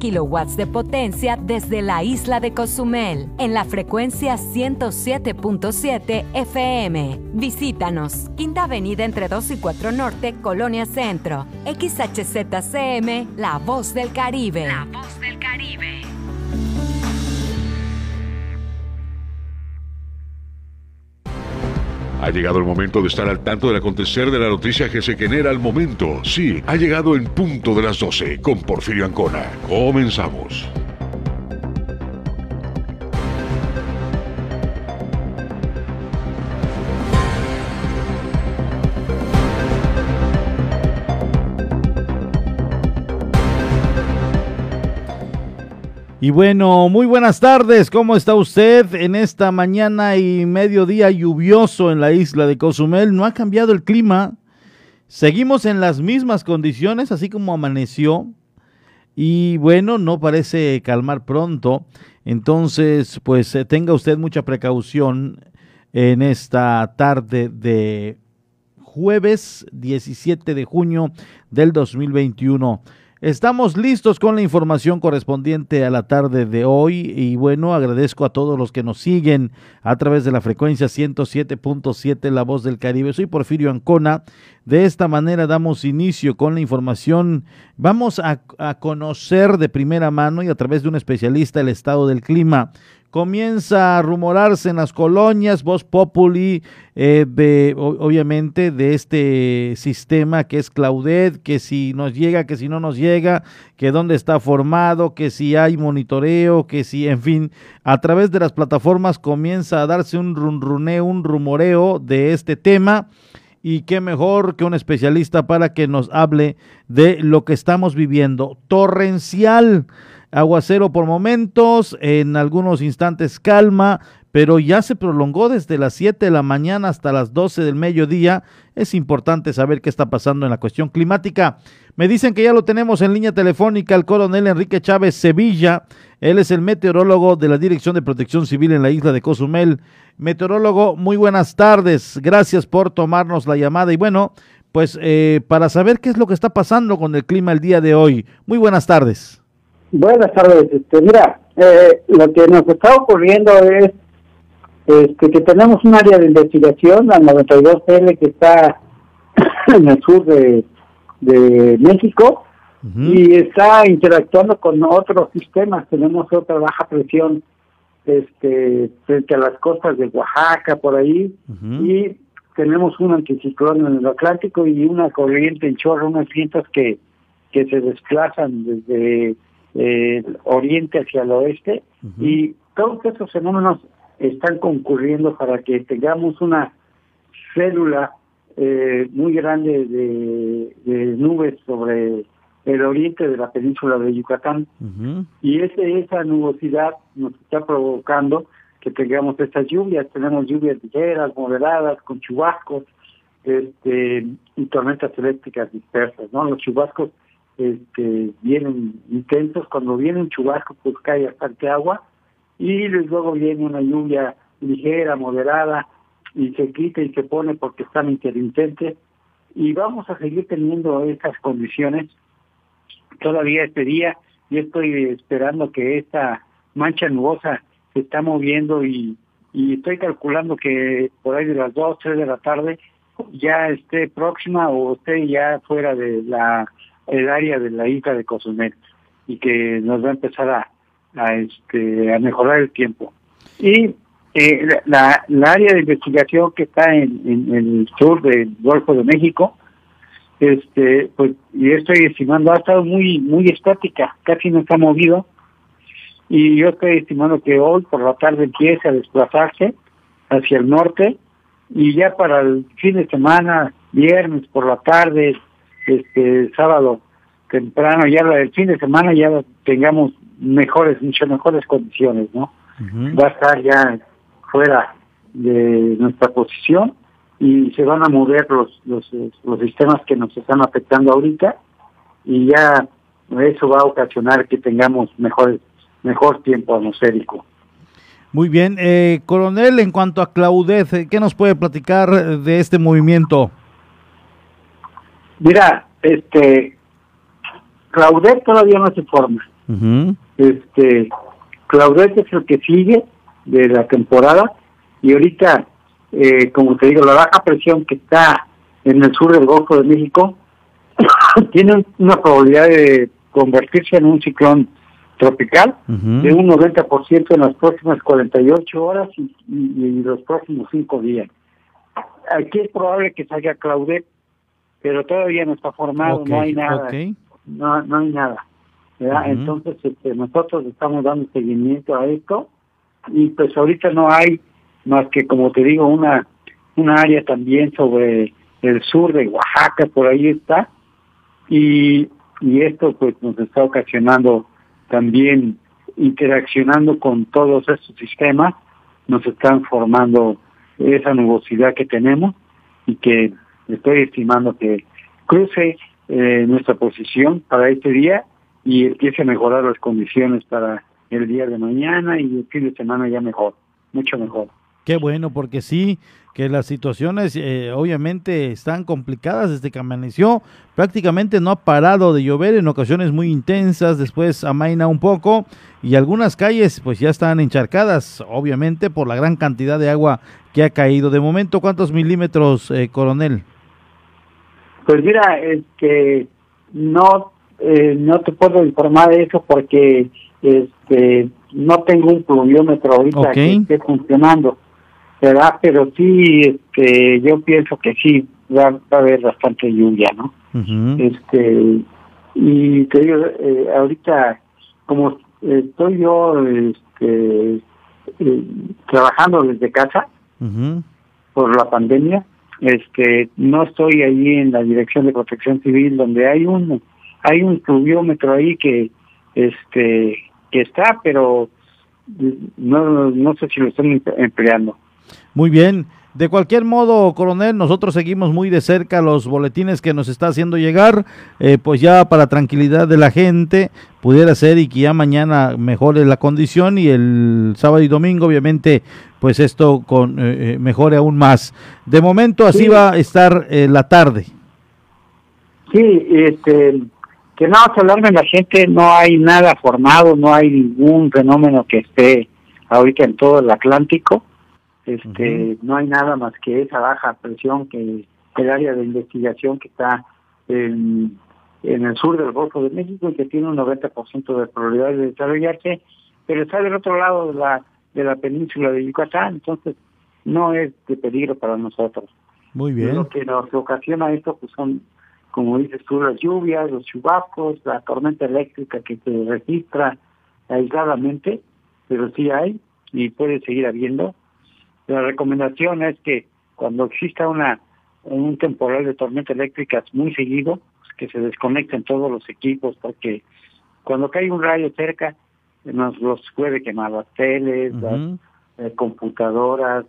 kilowatts de potencia desde la isla de Cozumel en la frecuencia 107.7 FM. Visítanos, Quinta Avenida entre 2 y 4 Norte, Colonia Centro. XHZCM, La Voz del Caribe. La Voz del Caribe. Ha llegado el momento de estar al tanto del acontecer de la noticia que se genera al momento. Sí, ha llegado en punto de las 12 con Porfirio Ancona. Comenzamos. Y bueno, muy buenas tardes, ¿cómo está usted en esta mañana y mediodía lluvioso en la isla de Cozumel? No ha cambiado el clima, seguimos en las mismas condiciones, así como amaneció, y bueno, no parece calmar pronto, entonces pues eh, tenga usted mucha precaución en esta tarde de jueves 17 de junio del 2021. Estamos listos con la información correspondiente a la tarde de hoy y bueno, agradezco a todos los que nos siguen a través de la frecuencia 107.7 La Voz del Caribe. Soy Porfirio Ancona. De esta manera damos inicio con la información. Vamos a, a conocer de primera mano y a través de un especialista el estado del clima comienza a rumorarse en las colonias, voz populi, eh, de, obviamente, de este sistema que es Claudet, que si nos llega, que si no nos llega, que dónde está formado, que si hay monitoreo, que si, en fin, a través de las plataformas comienza a darse un runruneo, un rumoreo de este tema. Y qué mejor que un especialista para que nos hable de lo que estamos viviendo. Torrencial Aguacero por momentos, en algunos instantes calma, pero ya se prolongó desde las 7 de la mañana hasta las 12 del mediodía. Es importante saber qué está pasando en la cuestión climática. Me dicen que ya lo tenemos en línea telefónica el coronel Enrique Chávez Sevilla. Él es el meteorólogo de la Dirección de Protección Civil en la isla de Cozumel. Meteorólogo, muy buenas tardes. Gracias por tomarnos la llamada. Y bueno, pues eh, para saber qué es lo que está pasando con el clima el día de hoy. Muy buenas tardes. Buenas tardes. Este, mira, eh, lo que nos está ocurriendo es este, que tenemos un área de investigación, la 92L, que está en el sur de, de México y está interactuando con otros sistemas. Tenemos otra baja presión este, frente a las costas de Oaxaca, por ahí, y tenemos un anticiclón en el Atlántico y una corriente en chorro, unas vientos que, que se desplazan desde eh, oriente hacia el oeste y todos esos fenómenos están concurriendo para que tengamos una célula eh, muy grande de, nubes sobre el oriente de la península de Yucatán. Y ese, esa nubosidad nos está provocando que tengamos estas lluvias, tenemos lluvias ligeras, moderadas, con chubascos este, y tormentas eléctricas dispersas, ¿no? Los chubascos este, vienen intensos, cuando viene un chubasco pues cae bastante agua y luego viene una lluvia ligera, moderada y se quita y se pone porque están intermitentes y vamos a seguir teniendo estas condiciones. Todavía este día y estoy esperando que esta mancha nubosa se está moviendo y, y estoy calculando que por ahí de las 2, 3 de la tarde ya esté próxima o esté ya fuera de la el área de la isla de Cozumel y que nos va a empezar a, este, a mejorar el tiempo. Y eh, la, la, área de investigación que está en, en, el sur del Golfo de México, este, pues, y estoy estimando, ha estado muy, muy estática, casi no está movido, y yo estoy estimando que hoy por la tarde empiece a desplazarse hacia el norte, y ya para el fin de semana, viernes por la tarde, este sábado temprano, ya el fin de semana ya tengamos mejores, muchas mejores condiciones, ¿no? Va a estar ya fuera de nuestra posición y se van a mover los, los, los sistemas que nos están afectando ahorita y ya eso va a ocasionar que tengamos mejor, mejor tiempo atmosférico. Muy bien, eh, coronel, en cuanto a Claudez, ¿qué nos puede platicar de este movimiento? Mira, este, Claudet todavía no se forma. Este, Claudette es el que sigue de la temporada y ahorita, eh, como te digo, la baja presión que está en el sur del Golfo de México tiene una probabilidad de convertirse en un ciclón tropical de un 90% en las próximas 48 horas y, y, los próximos 5 días. Aquí es probable que salga Claudette, pero todavía no está formado, no hay nada. No, no hay nada. Entonces este, nosotros estamos dando seguimiento a esto y pues ahorita no hay más que, como te digo, una, una área también sobre el sur de Oaxaca, por ahí está, y, y esto pues nos está ocasionando también interaccionando con todos estos sistemas, nos están formando esa nubosidad que tenemos y que estoy estimando que cruce eh, nuestra posición para este día y empiece a mejorar las condiciones para el día de mañana y el fin de semana ya mejor, mucho mejor. Qué bueno, porque sí, que las situaciones eh, obviamente están complicadas desde que amaneció. Prácticamente no ha parado de llover en ocasiones muy intensas, después amaina un poco y algunas calles pues ya están encharcadas, obviamente por la gran cantidad de agua que ha caído. De momento, ¿cuántos milímetros, eh, coronel? Pues mira, es que no, eh, no te puedo informar de eso porque este no tengo un pluviómetro ahorita que esté funcionando ¿verdad? Pero sí, este, yo pienso que sí, va, a haber bastante lluvia, ¿no? Este, y te digo, eh, ahorita, como estoy yo este, eh, trabajando desde casa por la pandemia, este, no estoy ahí en la dirección de protección civil donde hay un hay un pluviómetro ahí que este que está pero no no sé si lo están empleando muy bien. De cualquier modo, coronel, nosotros seguimos muy de cerca los boletines que nos está haciendo llegar, eh, pues ya para tranquilidad de la gente, pudiera ser y que ya mañana mejore la condición y el sábado y domingo, obviamente, pues esto con, eh, eh, mejore aún más. De momento así va a estar la tarde. Sí, este, que no hablarme la gente, no hay nada formado, no hay ningún fenómeno que esté ahorita en todo el Atlántico este, No hay nada más que esa baja presión que el área de investigación que está en, el sur del Golfo de México y que tiene un 90% de probabilidades de desarrollarse, pero está del otro lado de la, de la península de Yucatán, entonces no es de peligro para nosotros. Muy bien. Lo que nos ocasiona esto pues son, como dices tú, las lluvias, los chubascos, la tormenta eléctrica que se registra aisladamente, pero sí hay y puede seguir habiendo la recomendación es que cuando exista una un temporal de tormenta eléctrica muy seguido, pues, que se desconecten todos los equipos, porque cuando cae un rayo cerca, nos los puede quemar las teles, las eh, computadoras,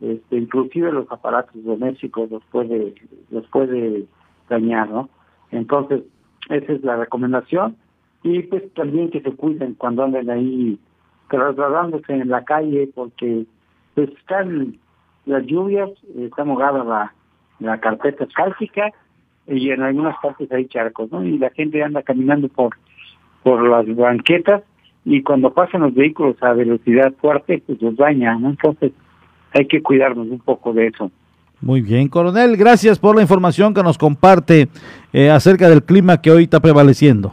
este, inclusive los aparatos domésticos los puede, los puede dañar, ¿no? Entonces, esa es la recomendación. Y pues también que se cuiden cuando anden ahí trasladándose en la calle, porque pues están las lluvias, está mojada la, la carpeta cálcica y en algunas partes hay charcos, ¿no? Y la gente anda caminando por, por las banquetas y cuando pasan los vehículos a velocidad fuerte, pues los daña, ¿no? Entonces hay que cuidarnos un poco de eso. Muy bien, coronel, gracias por la información que nos comparte eh, acerca del clima que hoy está prevaleciendo.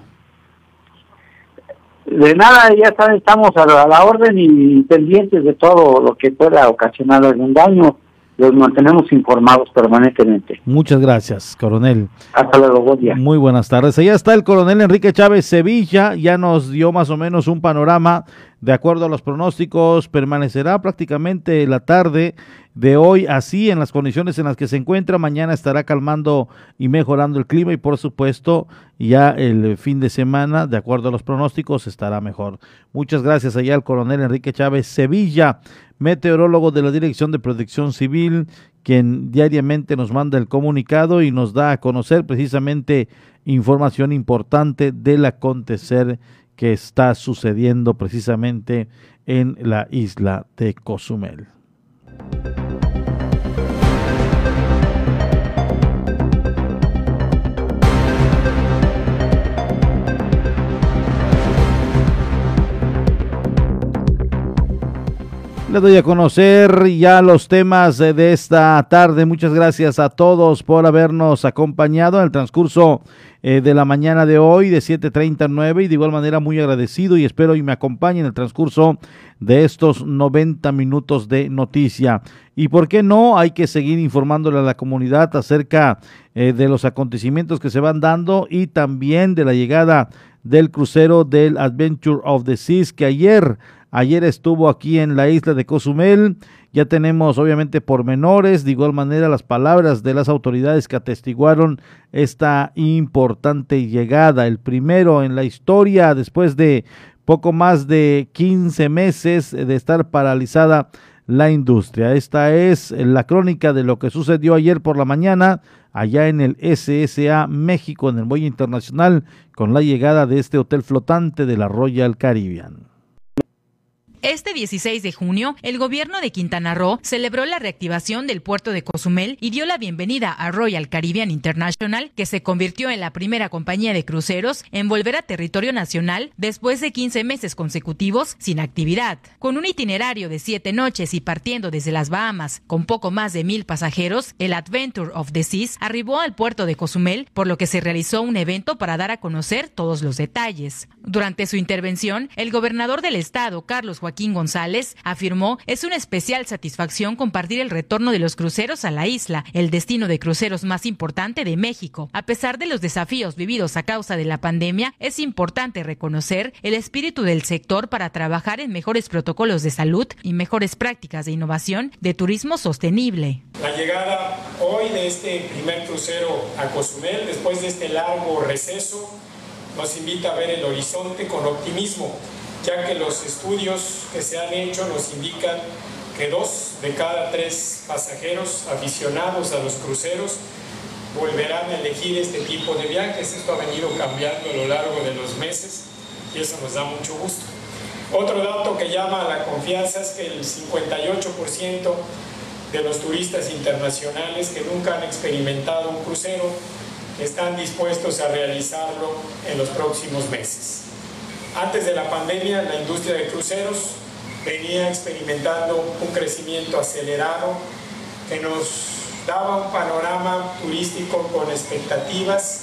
De nada, ya estamos a la, orden y pendientes de todo lo que pueda ocasionar algún daño. Los mantenemos informados permanentemente. Muchas gracias, coronel. Hasta luego, buen día. Muy buenas tardes. Allá está el coronel Enrique Chávez Sevilla. Ya nos dio más o menos un panorama. De acuerdo a los pronósticos, permanecerá prácticamente la tarde de hoy así en las condiciones en las que se encuentra. Mañana estará calmando y mejorando el clima y por supuesto ya el fin de semana, de acuerdo a los pronósticos, estará mejor. Muchas gracias allá al coronel Enrique Chávez Sevilla, meteorólogo de la Dirección de Protección Civil, quien diariamente nos manda el comunicado y nos da a conocer precisamente información importante del acontecer que está sucediendo precisamente en la isla de Cozumel. Le doy a conocer ya los temas de esta tarde. Muchas gracias a todos por habernos acompañado en el transcurso eh, de la mañana de hoy de 7.30 a 9 y de igual manera muy agradecido y espero y me acompañen en el transcurso de estos 90 minutos de noticia. Y por qué no, hay que seguir informándole a la comunidad acerca eh, de los acontecimientos que se van dando y también de la llegada del crucero del Adventure of the Seas que ayer Ayer estuvo aquí en la isla de Cozumel. Ya tenemos obviamente pormenores, de igual manera las palabras de las autoridades que atestiguaron esta importante llegada. El primero en la historia después de poco más de 15 meses de estar paralizada la industria. Esta es la crónica de lo que sucedió ayer por la mañana allá en el SSA México, en el muelle internacional, con la llegada de este hotel flotante de la Royal Caribbean. Este 16 de junio, el gobierno de Quintana Roo celebró la reactivación del puerto de Cozumel y dio la bienvenida a Royal Caribbean International, que se convirtió en la primera compañía de cruceros en volver a territorio nacional después de 15 meses consecutivos sin actividad. Con un itinerario de siete noches y partiendo desde las Bahamas con poco más de mil pasajeros, el Adventure of the Seas arribó al puerto de Cozumel, por lo que se realizó un evento para dar a conocer todos los detalles. Durante su intervención, el gobernador del estado, Carlos Joaquín González, afirmó es una especial satisfacción compartir el retorno de los cruceros a la isla, el destino de cruceros más importante de México. A pesar de los desafíos vividos a causa de la pandemia, es importante reconocer el espíritu del sector para trabajar en mejores protocolos de salud y mejores prácticas de innovación de turismo sostenible. La llegada hoy de este primer crucero a Cozumel, después de este largo receso, nos invita a ver el horizonte con optimismo ya que los estudios que se han hecho nos indican que dos de cada tres pasajeros aficionados a los cruceros volverán a elegir este tipo de viajes. Esto ha venido cambiando a lo largo de los meses y eso nos da mucho gusto. Otro dato que llama a la confianza es que el 58% de los turistas internacionales que nunca han experimentado un crucero están dispuestos a realizarlo en los próximos meses. Antes de la pandemia, la industria de cruceros venía experimentando un crecimiento acelerado que nos daba un panorama turístico con expectativas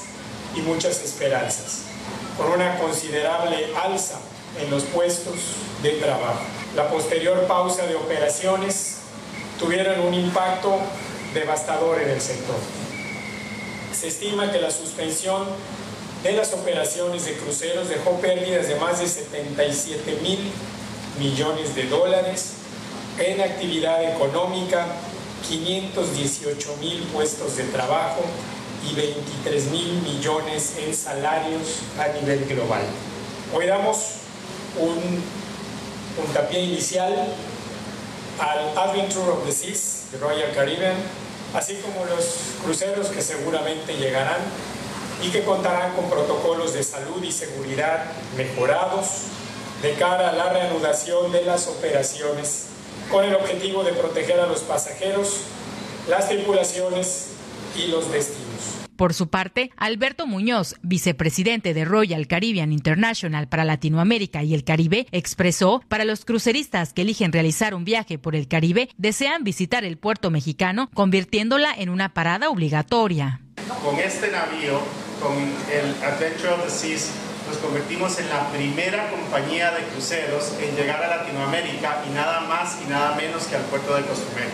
y muchas esperanzas, con una considerable alza en los puestos de trabajo. La posterior pausa de operaciones tuvieron un impacto devastador en el sector. Se estima que la suspensión de las operaciones de cruceros dejó pérdidas de más de 77 mil millones de dólares en actividad económica, 518 mil puestos de trabajo y 23 mil millones en salarios a nivel global. Hoy damos un puntapié inicial al Adventure of the Seas de Royal Caribbean, así como los cruceros que seguramente llegarán y que contarán con protocolos de salud y seguridad mejorados de cara a la reanudación de las operaciones con el objetivo de proteger a los pasajeros, las tripulaciones y los destinos. Por su parte, Alberto Muñoz, vicepresidente de Royal Caribbean International para Latinoamérica y el Caribe, expresó, para los cruceristas que eligen realizar un viaje por el Caribe, desean visitar el puerto mexicano, convirtiéndola en una parada obligatoria. Con este navío con el Adventure of the Seas nos convertimos en la primera compañía de cruceros en llegar a Latinoamérica y nada más y nada menos que al puerto de Cozumel.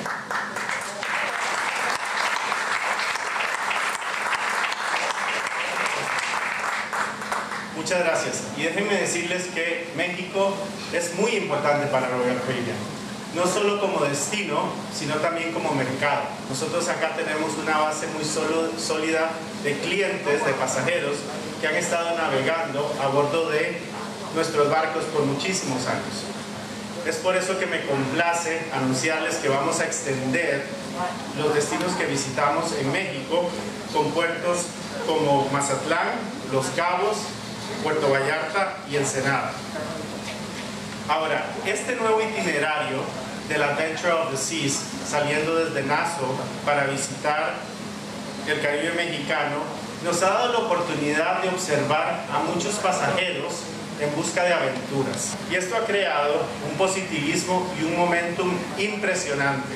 Muchas gracias. Y déjenme decirles que México es muy importante para Royal Caribbean no solo como destino, sino también como mercado. Nosotros acá tenemos una base muy sólida de clientes, de pasajeros, que han estado navegando a bordo de nuestros barcos por muchísimos años. Es por eso que me complace anunciarles que vamos a extender los destinos que visitamos en México con puertos como Mazatlán, Los Cabos, Puerto Vallarta y Ensenada. Ahora, este nuevo itinerario del Adventure of the Seas, saliendo desde Nassau para visitar el Caribe mexicano, nos ha dado la oportunidad de observar a muchos pasajeros en busca de aventuras. Y esto ha creado un positivismo y un momentum impresionante.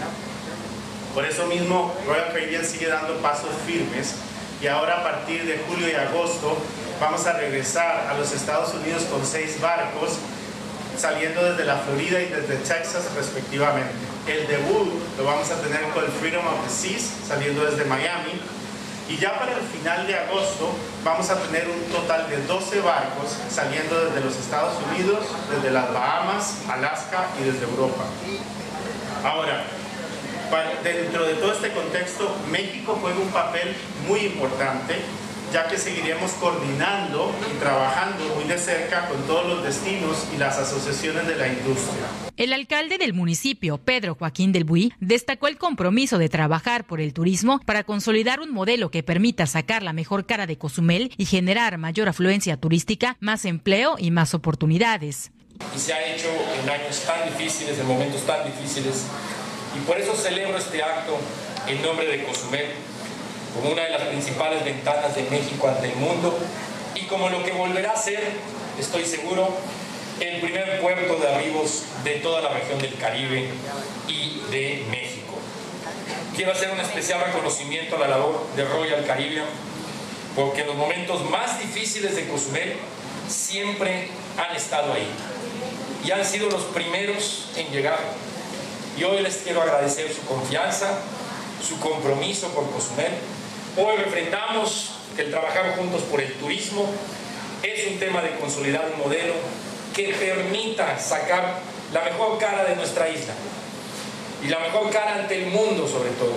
Por eso mismo Royal Caribbean sigue dando pasos firmes y ahora a partir de julio y agosto vamos a regresar a los Estados Unidos con seis barcos saliendo desde la Florida y desde Texas respectivamente. El debut lo vamos a tener con el Freedom of the Seas saliendo desde Miami y ya para el final de agosto vamos a tener un total de 12 barcos saliendo desde los Estados Unidos, desde las Bahamas, Alaska y desde Europa. Ahora, dentro de todo este contexto, México juega un papel muy importante ya que seguiremos coordinando y trabajando muy de cerca con todos los destinos y las asociaciones de la industria. El alcalde del municipio, Pedro Joaquín del Buí, destacó el compromiso de trabajar por el turismo para consolidar un modelo que permita sacar la mejor cara de Cozumel y generar mayor afluencia turística, más empleo y más oportunidades. Y se ha hecho en años tan difíciles, en momentos tan difíciles, y por eso celebro este acto en nombre de Cozumel como una de las principales ventanas de México ante el mundo y como lo que volverá a ser, estoy seguro, el primer puerto de arribos de toda la región del Caribe y de México. Quiero hacer un especial reconocimiento a la labor de Royal Caribbean, porque en los momentos más difíciles de Cozumel siempre han estado ahí y han sido los primeros en llegar. Y hoy les quiero agradecer su confianza, su compromiso por Cozumel Hoy refrendamos el trabajar juntos por el turismo es un tema de consolidar un modelo que permita sacar la mejor cara de nuestra isla y la mejor cara ante el mundo sobre todo.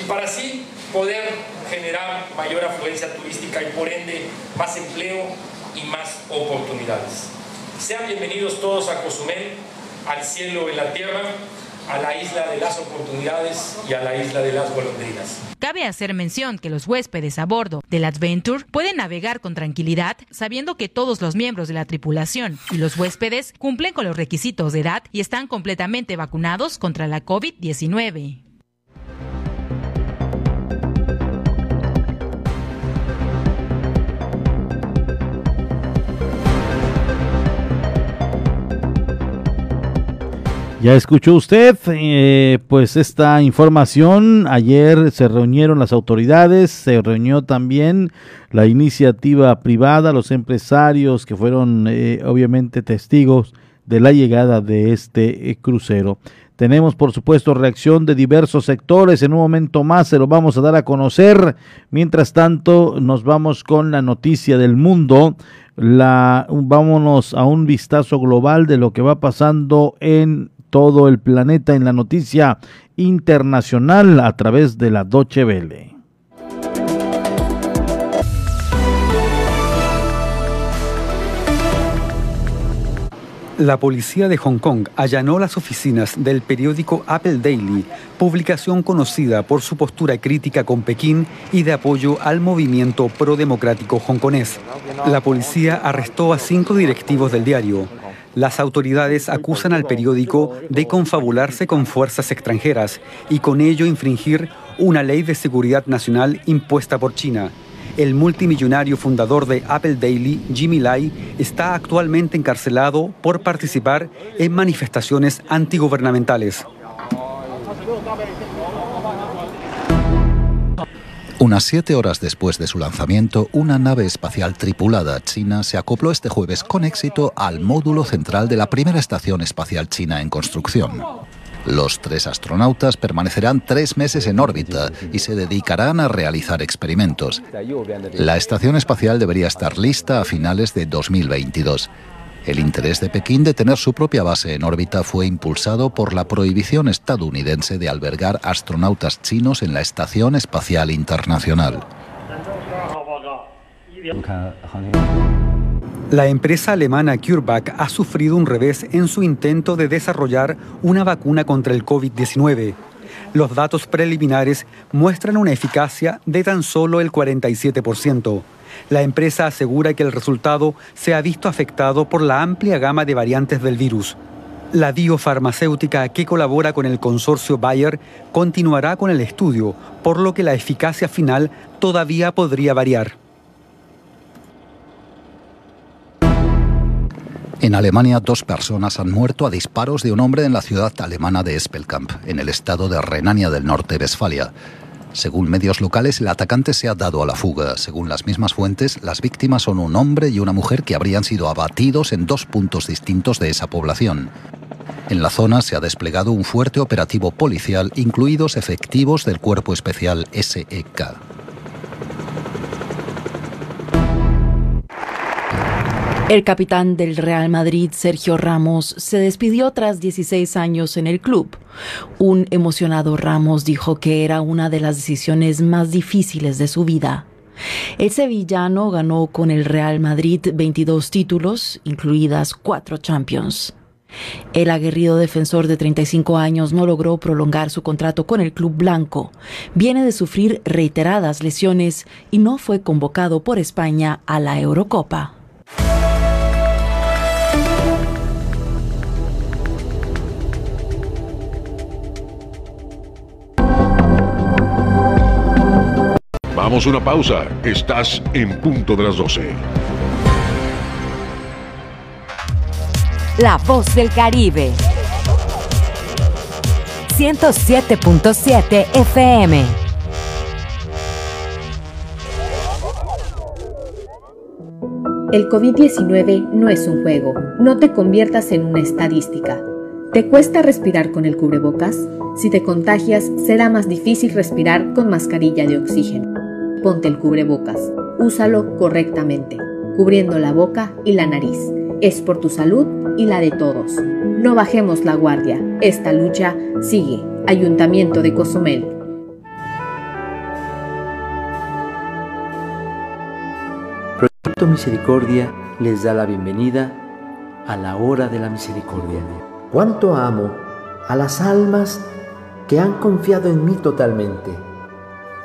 Y para así poder generar mayor afluencia turística y por ende más empleo y más oportunidades. Sean bienvenidos todos a Cozumel, al cielo en la tierra a la isla de las oportunidades y a la isla de las golondrinas. Cabe hacer mención que los huéspedes a bordo del Adventure pueden navegar con tranquilidad sabiendo que todos los miembros de la tripulación y los huéspedes cumplen con los requisitos de edad y están completamente vacunados contra la COVID-19. Ya escuchó usted, eh, pues esta información. Ayer se reunieron las autoridades, se reunió también la iniciativa privada, los empresarios que fueron eh, obviamente testigos de la llegada de este eh, crucero. Tenemos, por supuesto, reacción de diversos sectores. En un momento más se lo vamos a dar a conocer. Mientras tanto, nos vamos con la noticia del mundo. La, vámonos a un vistazo global de lo que va pasando en todo el planeta en la noticia internacional a través de la Doche Vele. La policía de Hong Kong allanó las oficinas del periódico Apple Daily, publicación conocida por su postura crítica con Pekín y de apoyo al movimiento pro-democrático hongkonés. La policía arrestó a cinco directivos del diario. Las autoridades acusan al periódico de confabularse con fuerzas extranjeras y con ello infringir una ley de seguridad nacional impuesta por China. El multimillonario fundador de Apple Daily, Jimmy Lai, está actualmente encarcelado por participar en manifestaciones antigubernamentales. Unas siete horas después de su lanzamiento, una nave espacial tripulada china se acopló este jueves con éxito al módulo central de la primera estación espacial china en construcción. Los tres astronautas permanecerán tres meses en órbita y se dedicarán a realizar experimentos. La estación espacial debería estar lista a finales de 2022. El interés de Pekín de tener su propia base en órbita fue impulsado por la prohibición estadounidense de albergar astronautas chinos en la Estación Espacial Internacional. La empresa alemana CureVac ha sufrido un revés en su intento de desarrollar una vacuna contra el COVID-19. Los datos preliminares muestran una eficacia de tan solo el 47%. La empresa asegura que el resultado se ha visto afectado por la amplia gama de variantes del virus. La biofarmacéutica que colabora con el consorcio Bayer continuará con el estudio, por lo que la eficacia final todavía podría variar. En Alemania, dos personas han muerto a disparos de un hombre en la ciudad alemana de Espelkamp, en el estado de Renania del Norte-Westfalia. Según medios locales, el atacante se ha dado a la fuga. Según las mismas fuentes, las víctimas son un hombre y una mujer que habrían sido abatidos en dos puntos distintos de esa población. En la zona se ha desplegado un fuerte operativo policial, incluidos efectivos del Cuerpo Especial SEK. El capitán del Real Madrid, Sergio Ramos, se despidió tras 16 años en el club. Un emocionado Ramos dijo que era una de las decisiones más difíciles de su vida. El sevillano ganó con el Real Madrid 22 títulos, incluidas cuatro Champions. El aguerrido defensor de 35 años no logró prolongar su contrato con el club blanco. Viene de sufrir reiteradas lesiones y no fue convocado por España a la Eurocopa. Vamos a una pausa. Estás en punto de las 12. La voz del Caribe. 107.7 FM. El COVID-19 no es un juego. No te conviertas en una estadística. ¿Te cuesta respirar con el cubrebocas? Si te contagias, será más difícil respirar con mascarilla de oxígeno ponte el cubrebocas. Úsalo correctamente, cubriendo la boca y la nariz. Es por tu salud y la de todos. No bajemos la guardia. Esta lucha sigue. Ayuntamiento de Cozumel. Proyecto Misericordia les da la bienvenida a la hora de la misericordia. Cuánto amo a las almas que han confiado en mí totalmente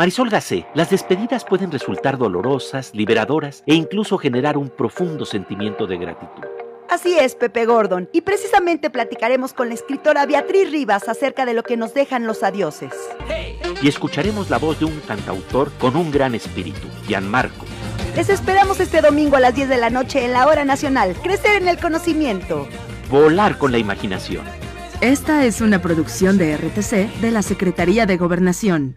Marisol Gacé, las despedidas pueden resultar dolorosas, liberadoras e incluso generar un profundo sentimiento de gratitud. Así es, Pepe Gordon, y precisamente platicaremos con la escritora Beatriz Rivas acerca de lo que nos dejan los adioses. Y escucharemos la voz de un cantautor con un gran espíritu, Gianmarco. Les esperamos este domingo a las 10 de la noche en la Hora Nacional. Crecer en el conocimiento. Volar con la imaginación. Esta es una producción de RTC de la Secretaría de Gobernación.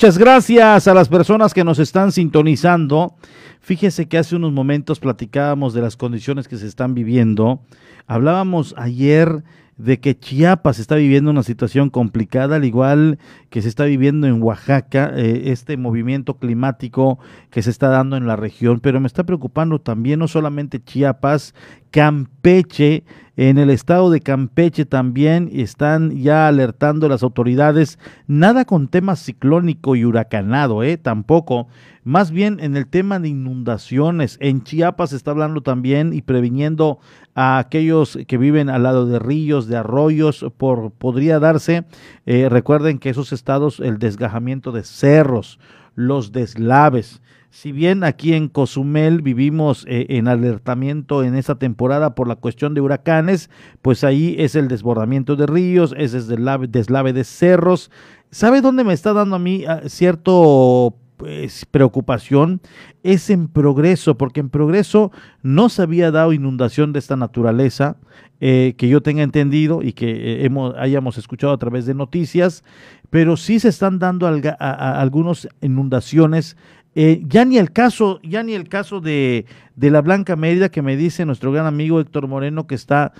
Muchas gracias a las personas que nos están sintonizando. Fíjese que hace unos momentos platicábamos de las condiciones que se están viviendo. Hablábamos ayer de que Chiapas está viviendo una situación complicada, al igual que se está viviendo en Oaxaca, eh, este movimiento climático que se está dando en la región, pero me está preocupando también no solamente Chiapas, Campeche, en el estado de Campeche también están ya alertando las autoridades, nada con tema ciclónico y huracanado, eh, tampoco, más bien en el tema de inundaciones. En Chiapas se está hablando también y previniendo a aquellos que viven al lado de ríos, de arroyos, por podría darse, eh, recuerden que esos estados, el desgajamiento de cerros, los deslaves, si bien aquí en Cozumel vivimos eh, en alertamiento en esa temporada por la cuestión de huracanes, pues ahí es el desbordamiento de ríos, es el deslave, deslave de cerros. ¿Sabe dónde me está dando a mí ah, cierto pues, preocupación es en progreso, porque en progreso no se había dado inundación de esta naturaleza, eh, que yo tenga entendido y que eh, hemos, hayamos escuchado a través de noticias, pero sí se están dando algunas inundaciones eh, ya ni el caso, ya ni el caso de, de, la Blanca Mérida que me dice nuestro gran amigo Héctor Moreno que está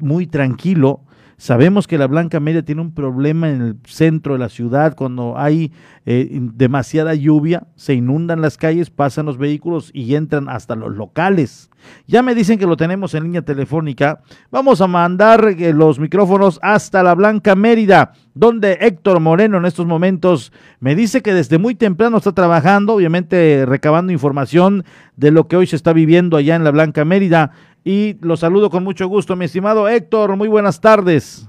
muy tranquilo. Sabemos que la Blanca Media tiene un problema en el centro de la ciudad cuando hay eh, demasiada lluvia, se inundan las calles, pasan los vehículos y entran hasta los locales. Ya me dicen que lo tenemos en línea telefónica. Vamos a mandar eh, los micrófonos hasta la Blanca Mérida, donde Héctor Moreno en estos momentos me dice que desde muy temprano está trabajando, obviamente recabando información de lo que hoy se está viviendo allá en la Blanca Mérida y lo saludo con mucho gusto, mi estimado Héctor. Muy buenas tardes.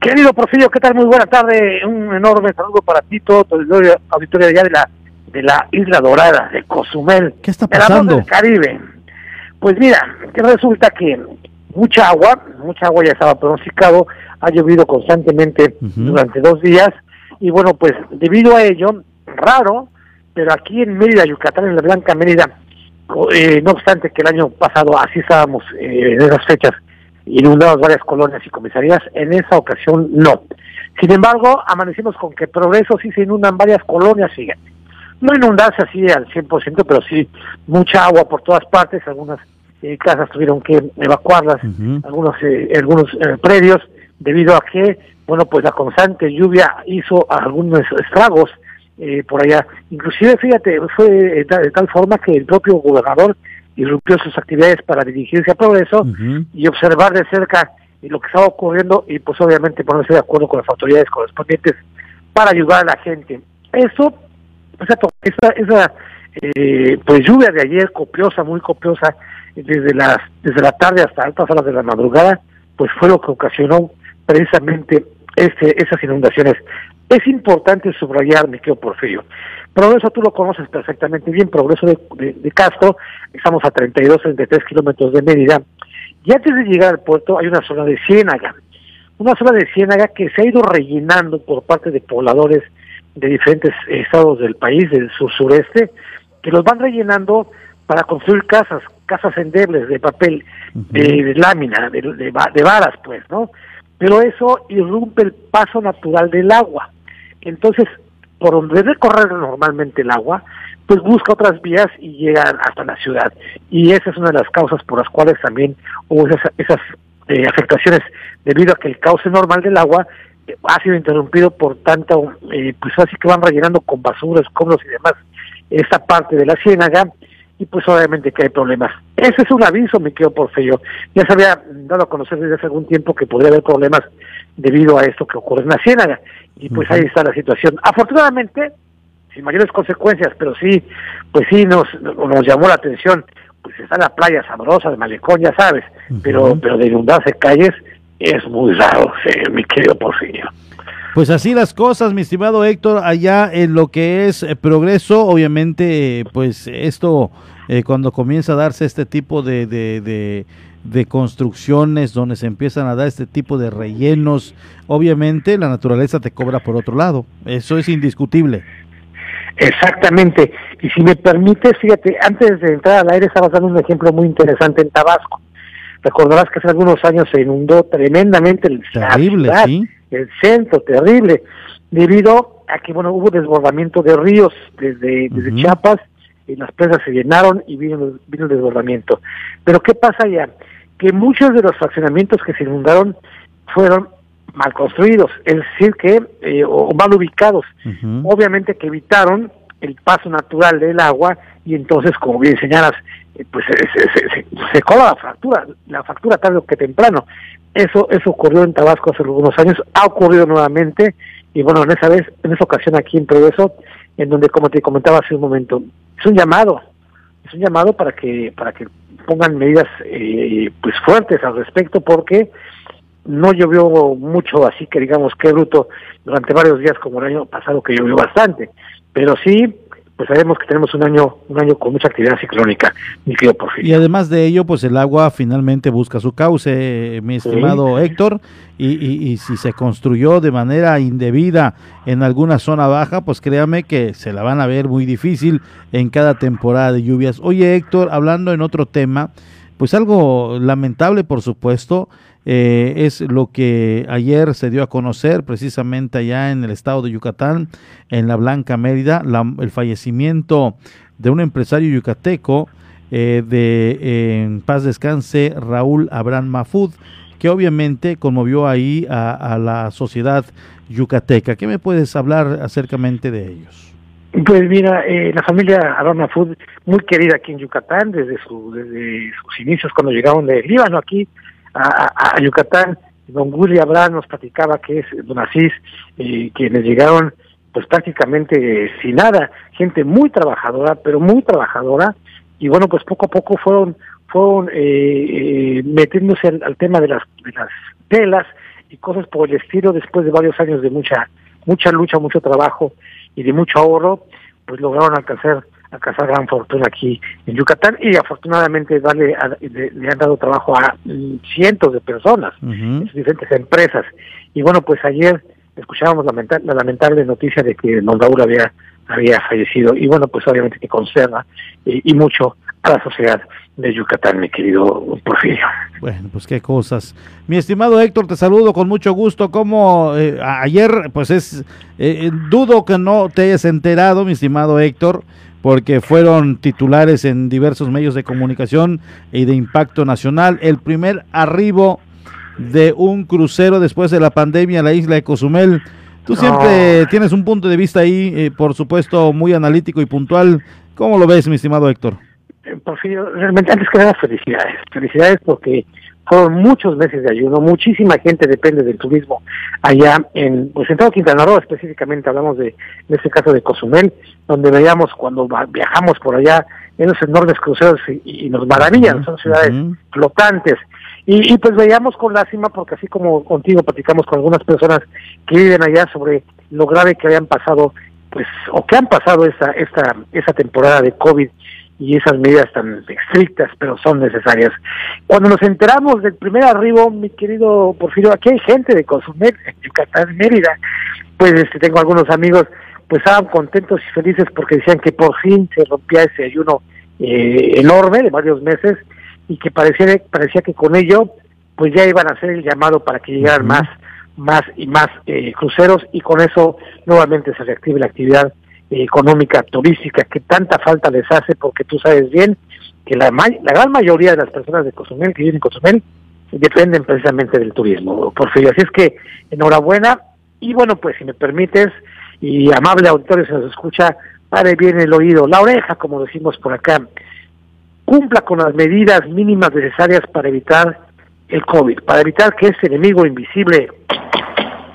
Querido Porfirio, ¿qué tal? Muy buena tarde. Un enorme saludo para ti, todo tu auditorio allá de la, de la Isla Dorada, de Cozumel. ¿Qué está pasando? del Caribe. Pues mira, que resulta que mucha agua, mucha agua ya estaba pronosticado, ha llovido constantemente durante dos días, y bueno, pues debido a ello, raro, pero aquí en Mérida, Yucatán, en la Blanca Mérida, eh, no obstante que el año pasado así estábamos eh, en esas fechas inundadas varias colonias y comisarías, en esa ocasión no. Sin embargo, amanecimos con que Progreso sí se inundan varias colonias, fíjate. No inundarse así al 100%, pero sí mucha agua por todas partes, algunas eh, casas tuvieron que evacuarlas, algunos algunos predios, debido a que, bueno, pues la constante lluvia hizo algunos estragos eh, por allá. Inclusive, fíjate, fue de tal, forma que el propio gobernador irrumpió sus actividades para dirigirse a Progreso y observar de cerca lo que estaba ocurriendo y pues obviamente ponerse de acuerdo con las autoridades correspondientes para ayudar a la gente. Eso, esa, esa eh, pues lluvia de ayer copiosa, muy copiosa, desde las desde la tarde hasta altas horas de la madrugada, pues fue lo que ocasionó precisamente este, esas inundaciones. Es importante subrayar, mi querido Porfirio. Progreso tú lo conoces perfectamente bien, Progreso de, de, Castro, estamos a 32, 33 kilómetros de Mérida. Y antes de llegar al puerto hay una zona de ciénaga, una zona de ciénaga que se ha ido rellenando por parte de pobladores de diferentes estados del país, del sur-sureste, que los van rellenando para construir casas, casas endebles de papel, de, lámina, de, de, varas, pues, ¿no? Pero eso irrumpe el paso natural del agua. Entonces, por donde debe correr normalmente el agua, pues busca otras vías y llega hasta la ciudad. Y esa es una de las causas por las cuales también hubo esas, esas eh, afectaciones debido a que el cauce normal del agua eh, ha sido interrumpido por tanto, eh, pues así que van rellenando con basura, escombros y demás esta parte de la ciénaga y pues obviamente que hay problemas. Ese es un aviso, me quedo por feo. Ya se había dado a conocer desde hace algún tiempo que podría haber problemas debido a esto que ocurre en la ciénaga. Y pues ahí está la situación. Afortunadamente, sin mayores consecuencias, pero sí, pues sí nos, nos llamó la atención. Pues está la playa sabrosa de Malecón, ya sabes, pero, pero de inundarse calles es muy raro, mi querido Porfirio. Pues así las cosas, mi estimado Héctor, allá en lo que es eh, progreso, obviamente, pues esto, eh, cuando comienza a darse este tipo de, de, de, construcciones donde se empiezan a dar este tipo de rellenos, obviamente la naturaleza te cobra por otro lado, eso es indiscutible. Exactamente, y si me permite, fíjate, antes de entrar al aire estabas dando un ejemplo muy interesante en Tabasco. Recordarás que hace algunos años se inundó tremendamente el Terrible, sí el centro terrible, debido a que, bueno, hubo desbordamiento de ríos desde, desde Chiapas, y las presas se llenaron y vino, vino el desbordamiento. Pero ¿qué pasa ya? Que muchos de los fraccionamientos que se inundaron fueron mal construidos, es decir, que eh, o mal ubicados. Obviamente que evitaron el paso natural del agua y entonces, como bien señalas, eh, pues se, se, se, se cola la fractura, la fractura tarde o que temprano. Eso, eso ocurrió en Tabasco hace algunos años, ha ocurrido nuevamente y bueno, en esa vez, en esa ocasión aquí en Progreso, en donde como te comentaba hace un momento, es un llamado, es un llamado para que para que pongan medidas eh, pues fuertes al respecto porque no llovió mucho, así que digamos que bruto durante varios días como el año pasado que llovió bastante, pero sí pues sabemos que tenemos un año un año con mucha actividad ciclónica, mi querido Porfirio. Y además de ello, pues el agua finalmente busca su cauce, mi estimado Héctor, y, y, y, si se construyó de manera indebida en alguna zona baja, pues créame que se la van a ver muy difícil en cada temporada de lluvias. Oye Héctor, hablando en otro tema, pues algo lamentable por supuesto, eh, es lo que ayer se dio a conocer precisamente allá en el estado de Yucatán, en la Blanca Mérida, la, el fallecimiento de un empresario yucateco eh, de eh, en paz descanse Raúl Abraham Mafud, que obviamente conmovió ahí a, a, la sociedad yucateca. ¿Qué me puedes hablar acercamente de ellos? Pues mira, eh, la familia Abraham Mafud, muy querida aquí en Yucatán, desde, su, desde sus inicios cuando llegaron de Líbano aquí, a, a, Yucatán. Don Willy Abraham nos platicaba que es Don Asís, eh, quienes llegaron pues prácticamente eh, sin nada, gente muy trabajadora, pero muy trabajadora, y bueno, pues poco a poco fueron fueron eh, metiéndose al, al, tema de las, de las telas y cosas por el estilo. Después de varios años de mucha mucha lucha, mucho trabajo y de mucho ahorro, pues lograron alcanzar a cazar gran fortuna aquí en Yucatán y afortunadamente darle a, le, le, han dado trabajo a cientos de personas uh -huh. en sus diferentes empresas. Y bueno, pues ayer escuchábamos lamenta la lamentable noticia de que don Raúl había, había fallecido y bueno, pues obviamente que conserva eh, y mucho a la sociedad de Yucatán, mi querido Porfirio. Bueno, pues qué cosas. Mi estimado Héctor, te saludo con mucho gusto. Como eh, ayer, pues es, eh, dudo que no te hayas enterado, mi estimado Héctor, porque fueron titulares en diversos medios de comunicación y de impacto nacional. El primer arribo de un crucero después de la pandemia a la isla de Cozumel. Tú siempre tienes un punto de vista ahí, eh, por supuesto, muy analítico y puntual. ¿Cómo lo ves, mi estimado Héctor? Eh, Porfirio, realmente antes que nada felicidades. Felicidades porque fueron muchos meses de ayuno, muchísima gente depende del turismo allá en, pues en todo Quintana Roo, específicamente hablamos de, en este caso de Cozumel, donde veíamos cuando viajamos por allá en los enormes cruceros y, y nos maravillan, uh -huh, son ciudades uh -huh. flotantes. Y, y, pues veíamos con lástima, porque así como contigo platicamos con algunas personas que viven allá sobre lo grave que habían pasado, pues, o que han pasado esta, esta, esa temporada de COVID y esas medidas tan estrictas, pero son necesarias. Cuando nos enteramos del primer arribo, mi querido Porfirio, aquí hay gente de Cozumel, en Yucatán, Mérida, pues este, tengo algunos amigos, pues estaban contentos y felices porque decían que por fin se rompía ese ayuno eh, enorme de varios meses y que parecía, parecía que con ello pues ya iban a hacer el llamado para que llegaran más, más y más eh, cruceros y con eso nuevamente se reactive la actividad económica turística que tanta falta les hace porque tú sabes bien que la, la gran mayoría de las personas de Cozumel que viven en Cozumel dependen precisamente del turismo, Porfirio. Así es que enhorabuena y bueno, pues si me permites y amable auditorio se nos escucha, pare bien el oído, la oreja como decimos por acá, cumpla con las medidas mínimas necesarias para evitar el COVID, para evitar que ese enemigo invisible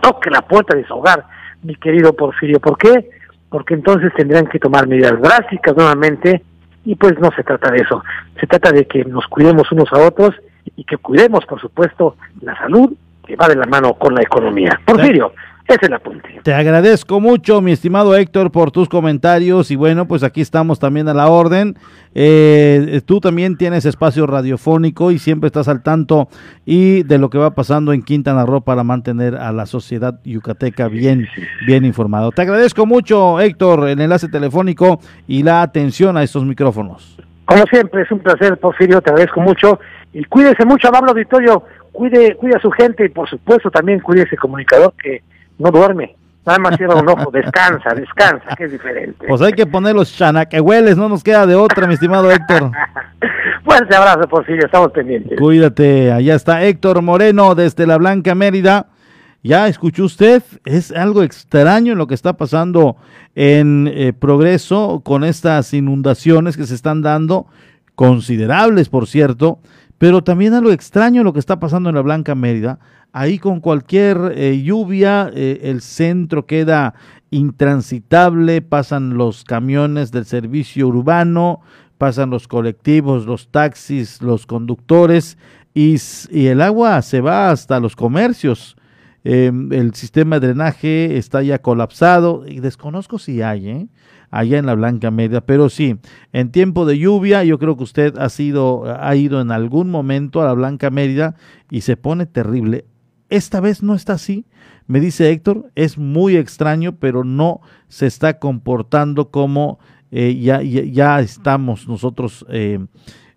toque la puerta de su hogar, mi querido Porfirio. ¿Por qué? Porque entonces tendrán que tomar medidas drásticas nuevamente y pues no se trata de eso, se trata de que nos cuidemos unos a otros y que cuidemos, por supuesto, la salud que va de la mano con la economía. Porfirio, ese es el apunte. Te agradezco mucho, mi estimado Héctor, por tus comentarios y bueno, pues aquí estamos también a la orden. Eh, tú también tienes espacio radiofónico y siempre estás al tanto y de lo que va pasando en Quintana Roo para mantener a la sociedad yucateca bien, bien informado. Te agradezco mucho, Héctor, el enlace telefónico y la atención a estos micrófonos. Como siempre, es un placer, Porfirio, te agradezco mucho y cuídese mucho, amable auditorio, cuide, cuide a su gente y por supuesto también cuide ese comunicador que no duerme. Nada más cierra un ojo, descansa, descansa, que es diferente. Pues hay que poner los chanaquehueles, no nos queda de otra, mi estimado Héctor. Fuerte abrazo, Porfirio, estamos pendientes. Cuídate, allá está Héctor Moreno desde la Blanca Mérida. Ya escuchó usted, es algo extraño lo que está pasando en eh, Progreso con estas inundaciones que se están dando, considerables por cierto, pero también algo extraño lo que está pasando en la Blanca Mérida. Ahí con cualquier eh, lluvia eh, el centro queda intransitable, pasan los camiones del servicio urbano, pasan los colectivos, los taxis, los conductores y, y el agua se va hasta los comercios. Em, el sistema de drenaje está ya colapsado y desconozco si hay, ¿eh? Allá en la Blanca Media, pero sí, en tiempo de lluvia, yo creo que usted ha sido, ha ido en algún momento a la Blanca Mérida y se pone terrible. Esta vez no está así, me dice Héctor, es muy extraño, pero no se está comportando como eh, ya, ya, estamos nosotros eh,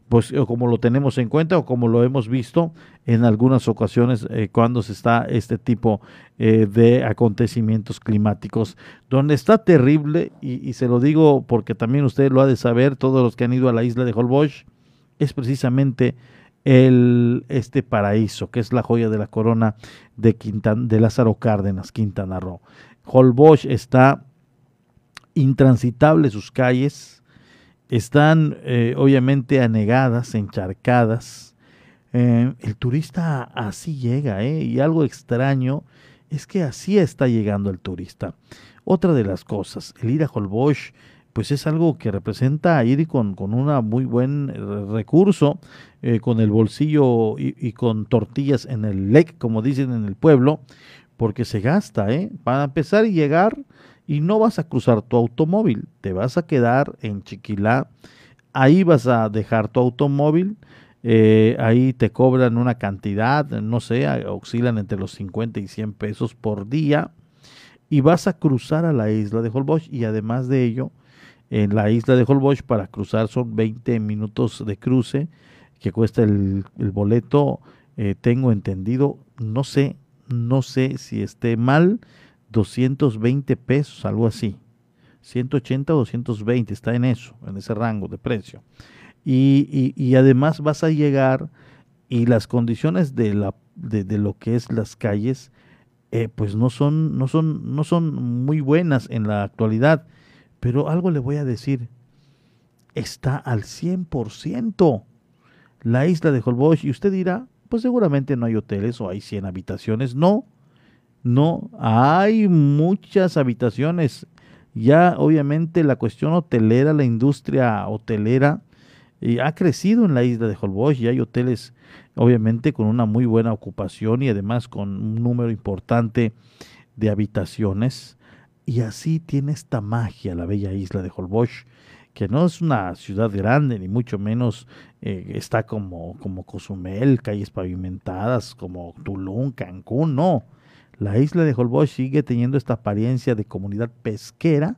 pues como lo tenemos en cuenta o como lo hemos visto en algunas ocasiones eh, cuando se está este tipo eh, de acontecimientos climáticos, donde está terrible, y, se lo digo porque también usted lo ha de saber, todos los que han ido a la isla de Holbox, es precisamente el, este paraíso, que es la joya de la corona de, Quintan, de Lázaro Cárdenas, Quintana Roo. Holbox está intransitable sus calles, están eh, obviamente anegadas, encharcadas. Eh, el turista así llega, ¿eh? y algo extraño es que así está llegando el turista. Otra de las cosas, el ir a Holbox, pues es algo que representa ir con, con un muy buen recurso, con el bolsillo y, con tortillas en el lec, como dicen en el pueblo, porque se gasta, ¿eh? Para empezar y llegar, y no vas a cruzar tu automóvil, te vas a quedar en Chiquilá, ahí vas a dejar tu automóvil, eh, ahí te cobran una cantidad, no sé, oscilan entre los 50 y 100 pesos por día, y vas a cruzar a la isla de Holbox, y además de ello, en la isla de Holbox para cruzar son 20 minutos de cruce, que cuesta el, boleto, eh, tengo entendido, no sé, no sé si esté mal, 220 pesos, algo así. 180 o 220, está en eso, en ese rango de precio. Y, además vas a llegar y las condiciones de, la, de, lo que es las calles, eh, pues no son, no, son, no son muy buenas en la actualidad. Pero algo le voy a decir, está al 100% la isla de Holbox y usted dirá, pues seguramente no hay hoteles o hay 100 habitaciones. No, no, hay muchas habitaciones. Ya obviamente la cuestión hotelera, la industria hotelera, y ha crecido en la isla de Holbox y hay hoteles obviamente con una muy buena ocupación y además con un número importante de habitaciones. Y así tiene esta magia la bella isla de Holbox, que no es una ciudad grande, ni mucho menos eh, está como, como Cozumel, calles pavimentadas, como Tulum, Cancún, no. La isla de Holbox sigue teniendo esta apariencia de comunidad pesquera,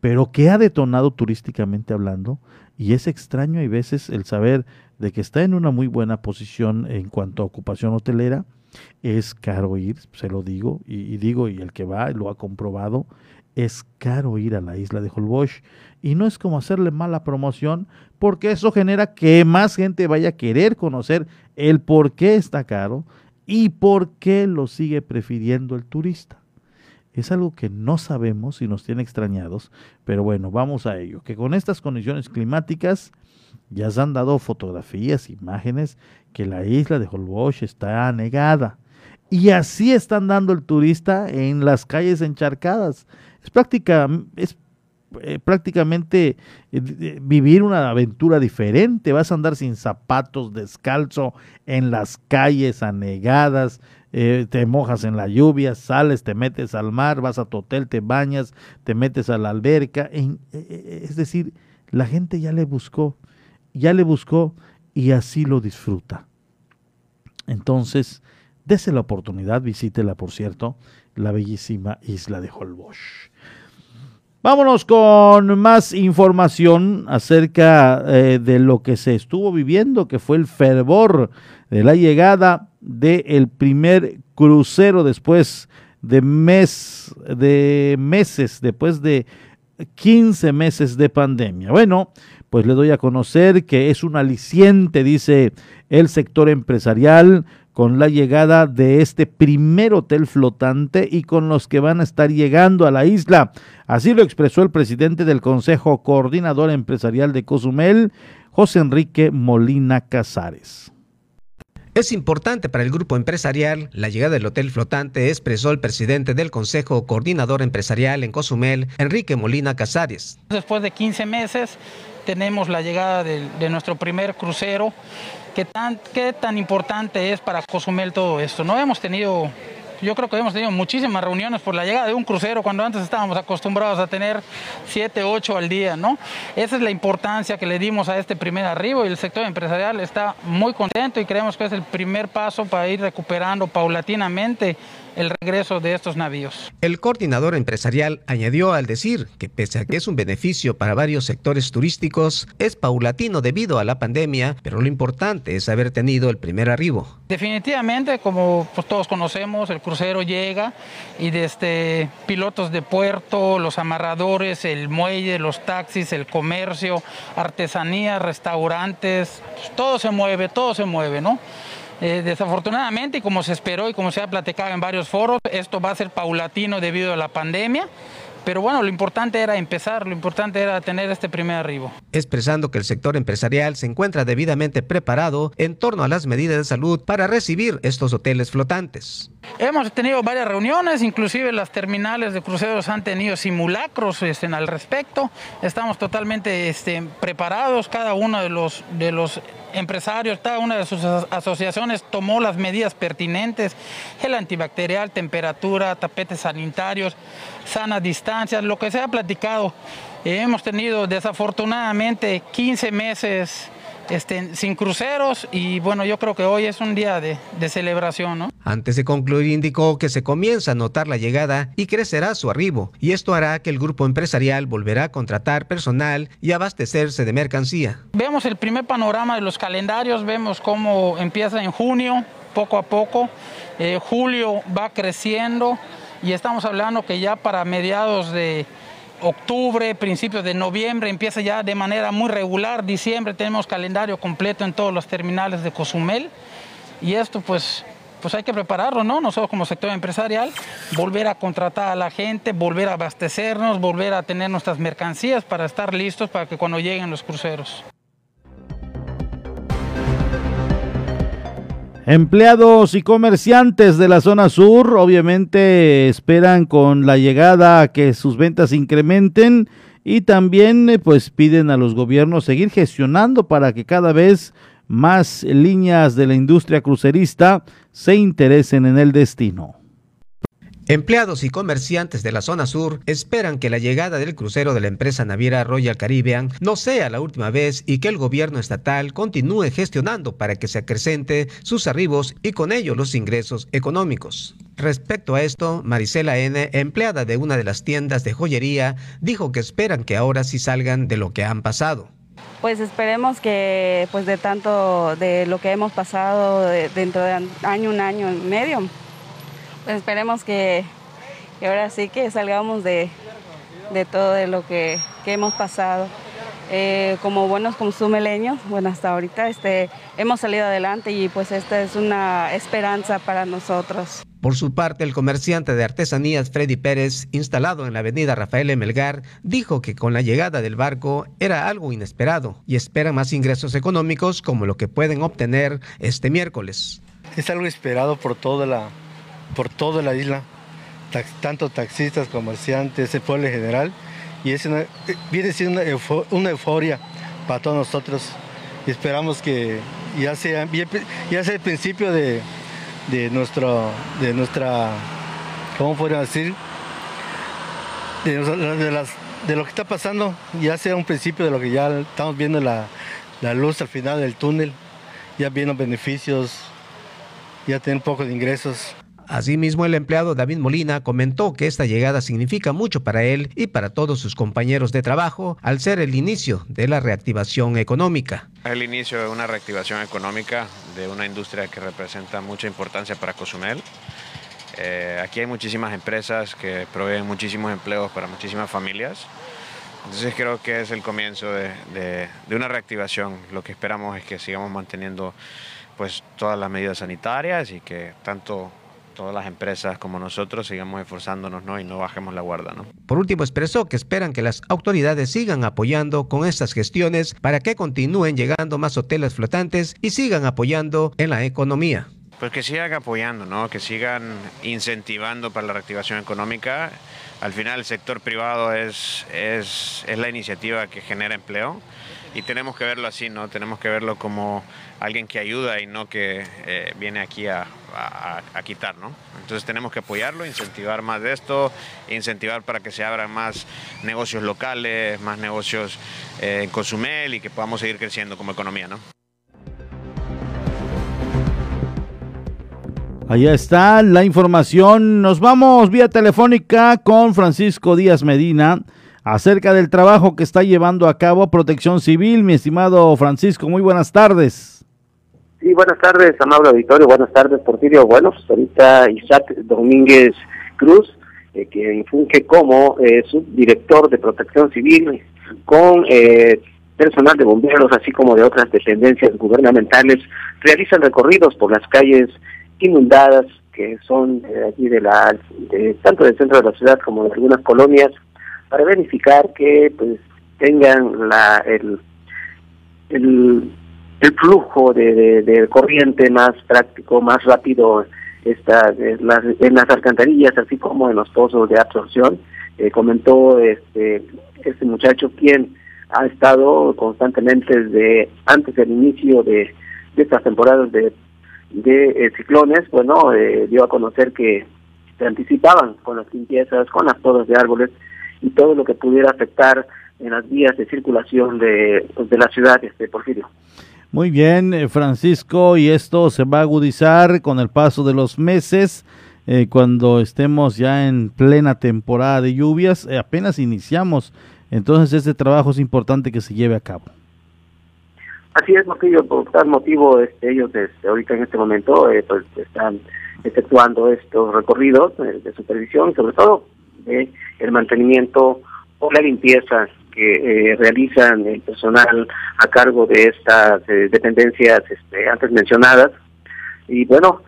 pero que ha detonado turísticamente hablando, y es extraño hay veces el saber de que está en una muy buena posición en cuanto a ocupación hotelera. Es caro ir, se lo digo, y, digo, y el que va lo ha comprobado, es caro ir a la isla de Holbox. Y no es como hacerle mala promoción, porque eso genera que más gente vaya a querer conocer el por qué está caro y por qué lo sigue prefiriendo el turista. Es algo que no sabemos y nos tiene extrañados, pero bueno, vamos a ello. Que con estas condiciones climáticas ya se han dado fotografías, imágenes, que la isla de Holbox está anegada. Y así están dando el turista en las calles encharcadas. Es práctica, es eh, prácticamente eh, vivir una aventura diferente. Vas a andar sin zapatos, descalzo, en las calles anegadas, eh, te mojas en la lluvia, sales, te metes al mar, vas a tu hotel, te bañas, te metes a la alberca. es decir, la gente ya le buscó, ya le buscó y así lo disfruta. Entonces, dese la oportunidad, visítela, por cierto, la bellísima isla de Holbox. Vámonos con más información acerca eh, de lo que se estuvo viviendo, que fue el fervor de la llegada del primer crucero después de mes, de meses, después de 15 meses de pandemia. Bueno, pues le doy a conocer que es un aliciente, dice el sector empresarial, con la llegada de este primer hotel flotante y con los que van a estar llegando a la isla. Así lo expresó el presidente del Consejo Coordinador Empresarial de Cozumel, José Enrique Molina Casares. Es importante para el grupo empresarial la llegada del hotel flotante, expresó el presidente del Consejo Coordinador Empresarial en Cozumel, Enrique Molina Casares. Después de 15 meses tenemos la llegada de, nuestro primer crucero. ¿Qué tan, ¿Qué tan importante es para Cozumel todo esto? No hemos tenido yo creo que hemos tenido muchísimas reuniones por la llegada de un crucero cuando antes estábamos acostumbrados a tener 7, 8 al día, ¿no? Esa es la importancia que le dimos a este primer arribo y el sector empresarial está muy contento y creemos que es el primer paso para ir recuperando paulatinamente el regreso de estos navíos. El coordinador empresarial añadió al decir que pese a que es un beneficio para varios sectores turísticos, es paulatino debido a la pandemia, pero lo importante es haber tenido el primer arribo. Definitivamente, como pues, todos conocemos, el crucero llega y desde pilotos de puerto, los amarradores, el muelle, los taxis, el comercio, artesanía, restaurantes, pues, todo se mueve, todo se mueve, ¿no? Eh, desafortunadamente, como se esperó y como se ha platicado en varios foros, esto va a ser paulatino debido a la pandemia. Pero bueno, lo importante era empezar, lo importante era tener este primer arribo. Expresando que el sector empresarial se encuentra debidamente preparado en torno a las medidas de salud para recibir estos hoteles flotantes. Hemos tenido varias reuniones, inclusive las terminales de cruceros han tenido simulacros este, al respecto. Estamos totalmente este, preparados, cada uno de los, de los empresarios, cada una de sus asociaciones tomó las medidas pertinentes, el antibacterial, temperatura, tapetes sanitarios, sana distancia, lo que se ha platicado. hemos tenido desafortunadamente 15 meses este, sin cruceros y bueno, yo creo que hoy es un día de, de, celebración. ¿no? Antes de concluir, indicó que se comienza a notar la llegada y crecerá su arribo y esto hará que el grupo empresarial volverá a contratar personal y abastecerse de mercancía. Vemos el primer panorama de los calendarios, vemos cómo empieza en junio, poco a poco, eh, julio va creciendo y estamos hablando que ya para mediados de octubre, principios de noviembre, empieza ya de manera muy regular, diciembre tenemos calendario completo en todos los terminales de Cozumel y esto pues, pues hay que prepararlo, ¿no? Nosotros como sector empresarial, volver a contratar a la gente, volver a abastecernos, volver a tener nuestras mercancías para estar listos para que cuando lleguen los cruceros. Empleados y comerciantes de la zona sur obviamente esperan con la llegada que sus ventas incrementen y también eh, pues piden a los gobiernos seguir gestionando para que cada vez más líneas de la industria crucerista se interesen en el destino. Empleados y comerciantes de la zona sur esperan que la llegada del crucero de la empresa naviera Royal Caribbean no sea la última vez y que el gobierno estatal continúe gestionando para que se acrecente sus arribos y con ello los ingresos económicos. Respecto a esto, Marisela N., empleada de una de las tiendas de joyería, dijo que esperan que ahora sí salgan de lo que han pasado. Pues esperemos que pues de tanto de lo que hemos pasado dentro de año, un año y medio, pues esperemos que, que, ahora sí que salgamos de, de todo de lo que, que hemos pasado. Eh, como buenos consumeleños, bueno, hasta ahorita este, hemos salido adelante y pues esta es una esperanza para nosotros. Por su parte, el comerciante de artesanías Freddy Pérez, instalado en la avenida Rafael Emelgar, dijo que con la llegada del barco era algo inesperado y espera más ingresos económicos como lo que pueden obtener este miércoles. Es algo esperado por toda la, por toda la isla, tanto taxistas, comerciantes, el pueblo en general, y es una, viene siendo una, euforia para todos nosotros. Y esperamos que ya sea, ya sea el principio de, de, nuestro, de nuestra, ¿cómo podríamos decir? De, lo que está pasando, ya sea un principio de lo que ya estamos viendo la, la luz al final del túnel, ya vienen beneficios, ya tienen un poco de ingresos. Asimismo, el empleado David Molina comentó que esta llegada significa mucho para él y para todos sus compañeros de trabajo al ser el inicio de la reactivación económica. El inicio de una reactivación económica de una industria que representa mucha importancia para Cozumel Eh, aquí hay muchísimas empresas que proveen muchísimos empleos para muchísimas familias. Entonces creo que es el comienzo de, una reactivación. Lo que esperamos es que sigamos manteniendo pues, todas las medidas sanitarias y que tanto todas las empresas como nosotros sigamos esforzándonos ¿no? y no bajemos la guarda. ¿no? Por último, expresó que esperan que las autoridades sigan apoyando con estas gestiones para que continúen llegando más hoteles flotantes y sigan apoyando en la economía. Pues que sigan apoyando, ¿no? que sigan incentivando para la reactivación económica. Al final el sector privado es, es, es la iniciativa que genera empleo y tenemos que verlo así, ¿no? Tenemos que verlo como alguien que ayuda y no que eh, viene aquí a, a, quitar, ¿no? Entonces tenemos que apoyarlo, incentivar más de esto, incentivar para que se abran más negocios locales, más negocios eh, en Cozumel y que podamos seguir creciendo como economía, ¿no? Allá está la información. Nos vamos vía telefónica con Francisco Díaz Medina acerca del trabajo que está llevando a cabo Protección Civil. Mi estimado Francisco, muy buenas tardes. Sí, buenas tardes, amable auditorio. Buenas tardes, Porfirio. Bueno, pues ahorita Isaac Domínguez Cruz, eh, que funge como eh, subdirector de Protección Civil con eh, personal de bomberos, así como de otras dependencias gubernamentales, realizan recorridos por las calles inundadas que son de allí de la de, tanto del centro de la ciudad como de algunas colonias para verificar que pues tengan la el el, flujo de, corriente más práctico más rápido esta, las, en las alcantarillas así como en los pozos de absorción. Eh, comentó este este muchacho quien ha estado constantemente desde antes del inicio de, de estas temporadas de de eh, ciclones, bueno, eh, dio a conocer que se anticipaban con las limpiezas, con las podas de árboles y todo lo que pudiera afectar en las vías de circulación de, pues, de la ciudad, este Porfirio. Muy bien, eh, Francisco, y esto se va a agudizar con el paso de los meses, cuando estemos ya en plena temporada de lluvias, apenas iniciamos, entonces este trabajo es importante que se lleve a cabo. Así es, Moquillo, por tal motivo este, ellos este, ahorita en este momento eh, pues están efectuando estos recorridos eh, de supervisión sobre todo de el mantenimiento o la limpieza que eh, realizan el personal a cargo de estas dependencias este, antes mencionadas. Y bueno,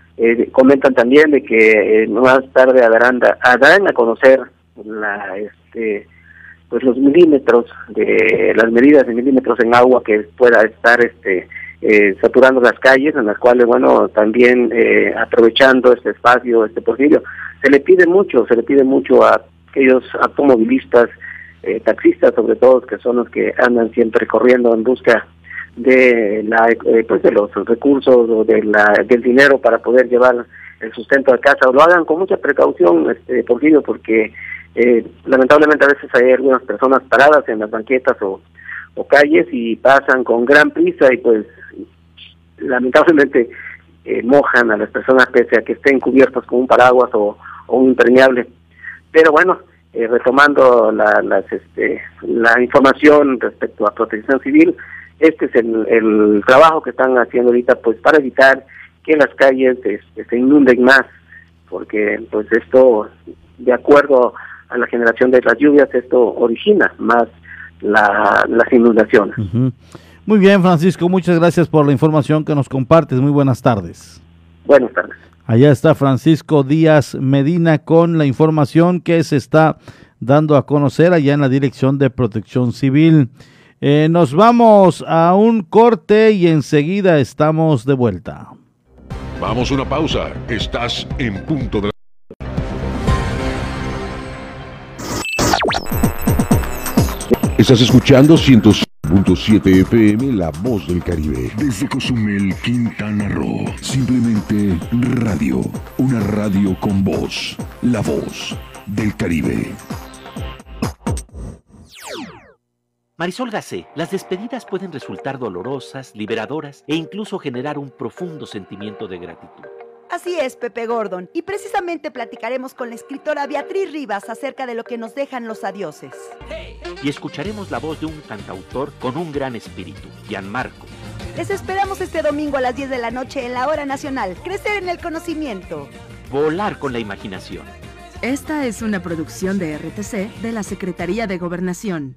comentan también de que más tarde darán a conocer la este pues los milímetros de las medidas de milímetros en agua que pueda estar este eh, saturando las calles en las cuales bueno también eh, aprovechando este espacio este porfirio. Se le pide mucho se le pide mucho a aquellos automovilistas eh, taxistas sobre todo que son los que andan siempre corriendo en busca de la pues de los recursos o de la del dinero para poder llevar el sustento a casa. Lo hagan con mucha precaución este porfirio porque eh, lamentablemente a veces hay algunas personas paradas en las banquetas o, calles y pasan con gran prisa y pues lamentablemente eh, mojan a las personas pese a que estén cubiertos con un paraguas o, un impermeable. Pero bueno, eh, retomando la, las, este, la información respecto a protección civil, este es el, el trabajo que están haciendo ahorita pues para evitar que las calles este, se inunden más, porque pues esto, de acuerdo a la generación de las lluvias, esto origina más la, las inundaciones. Muy bien, Francisco, muchas gracias por la información que nos compartes. Muy buenas tardes. Buenas tardes. Allá está Francisco Díaz Medina con la información que se está dando a conocer allá en la Dirección de Protección Civil. Eh, nos vamos a un corte y enseguida estamos de vuelta. Vamos a una pausa. Estás en punto de Estás escuchando 107.7 FM La Voz del Caribe. Desde Cozumel, Quintana Roo. Simplemente radio. Una radio con voz. La Voz del Caribe. Marisol Gacé, las despedidas pueden resultar dolorosas, liberadoras e incluso generar un profundo sentimiento de gratitud. Así es, Pepe Gordon, y precisamente platicaremos con la escritora Beatriz Rivas acerca de lo que nos dejan los adioses. Y escucharemos la voz de un cantautor con un gran espíritu, Gianmarco. Les esperamos este domingo a las 10 de la noche en la Hora Nacional. Crecer en el conocimiento. volar con la imaginación. Esta es una producción de RTC de la Secretaría de Gobernación.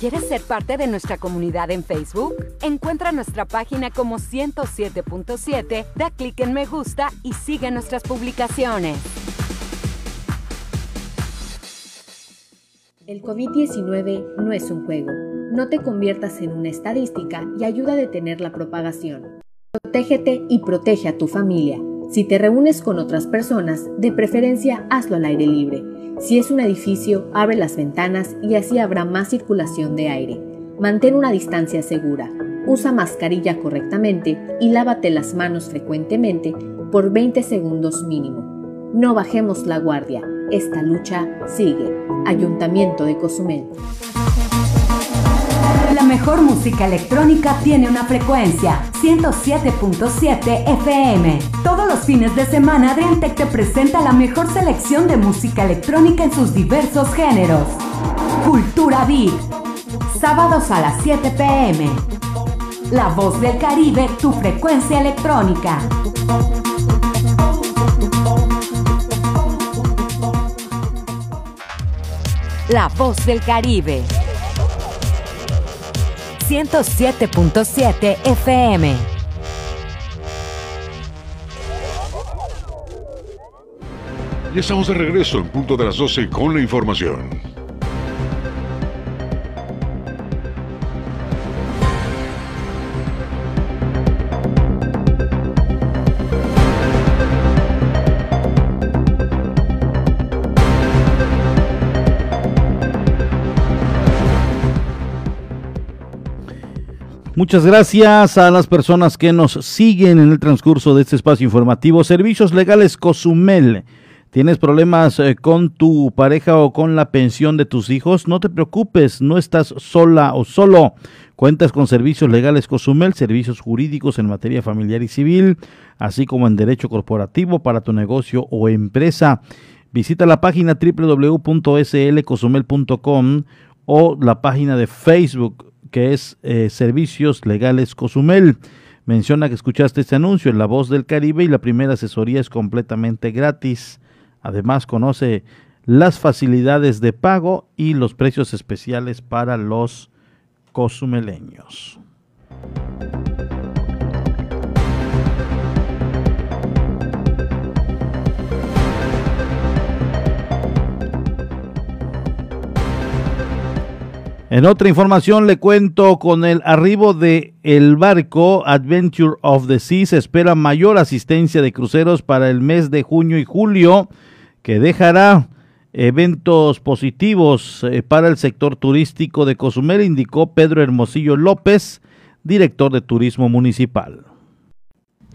¿Quieres ser parte de nuestra comunidad en Facebook? Encuentra nuestra página como 107.7, da clic en me gusta y sigue nuestras publicaciones. El COVID-19 no es un juego. No te conviertas en una estadística y ayuda a detener la propagación. Protégete y protege a tu familia. Si te reúnes con otras personas, de preferencia hazlo al aire libre. Si es un edificio, abre las ventanas y así habrá más circulación de aire. Mantén una distancia segura. Usa mascarilla correctamente y lávate las manos frecuentemente por 20 segundos mínimo. No bajemos la guardia. Esta lucha sigue. Ayuntamiento de Cozumel. La mejor música electrónica tiene una frecuencia 107.7 FM. Los fines de semana Adriantec te presenta la mejor selección de música electrónica en sus diversos géneros. Cultura Beat. Sábados a las 7 pm. La voz del Caribe, tu frecuencia electrónica. La voz del Caribe. 107.7 FM. Y estamos de regreso en punto de las 12 con la información. Muchas gracias a las personas que nos siguen en el transcurso de este espacio informativo. Servicios Legales Cozumel. ¿Tienes problemas eh, con tu pareja o con la pensión de tus hijos? No te preocupes, no estás sola o solo. Cuentas con Servicios Legales Cozumel, servicios jurídicos en materia familiar y civil, así como en derecho corporativo para tu negocio o empresa. Visita la página www.slcozumel.com o la página de Facebook que es eh, Servicios Legales Cozumel. Menciona que escuchaste este anuncio en La Voz del Caribe y la primera asesoría es completamente gratis. Además, conoce las facilidades de pago y los precios especiales para los cozumeleños. En otra información le cuento con el arribo de el barco Adventure of the Sea se espera mayor asistencia de cruceros para el mes de junio y julio que dejará eventos positivos eh, para el sector turístico de Cozumel indicó Pedro Hermosillo López, director de Turismo Municipal.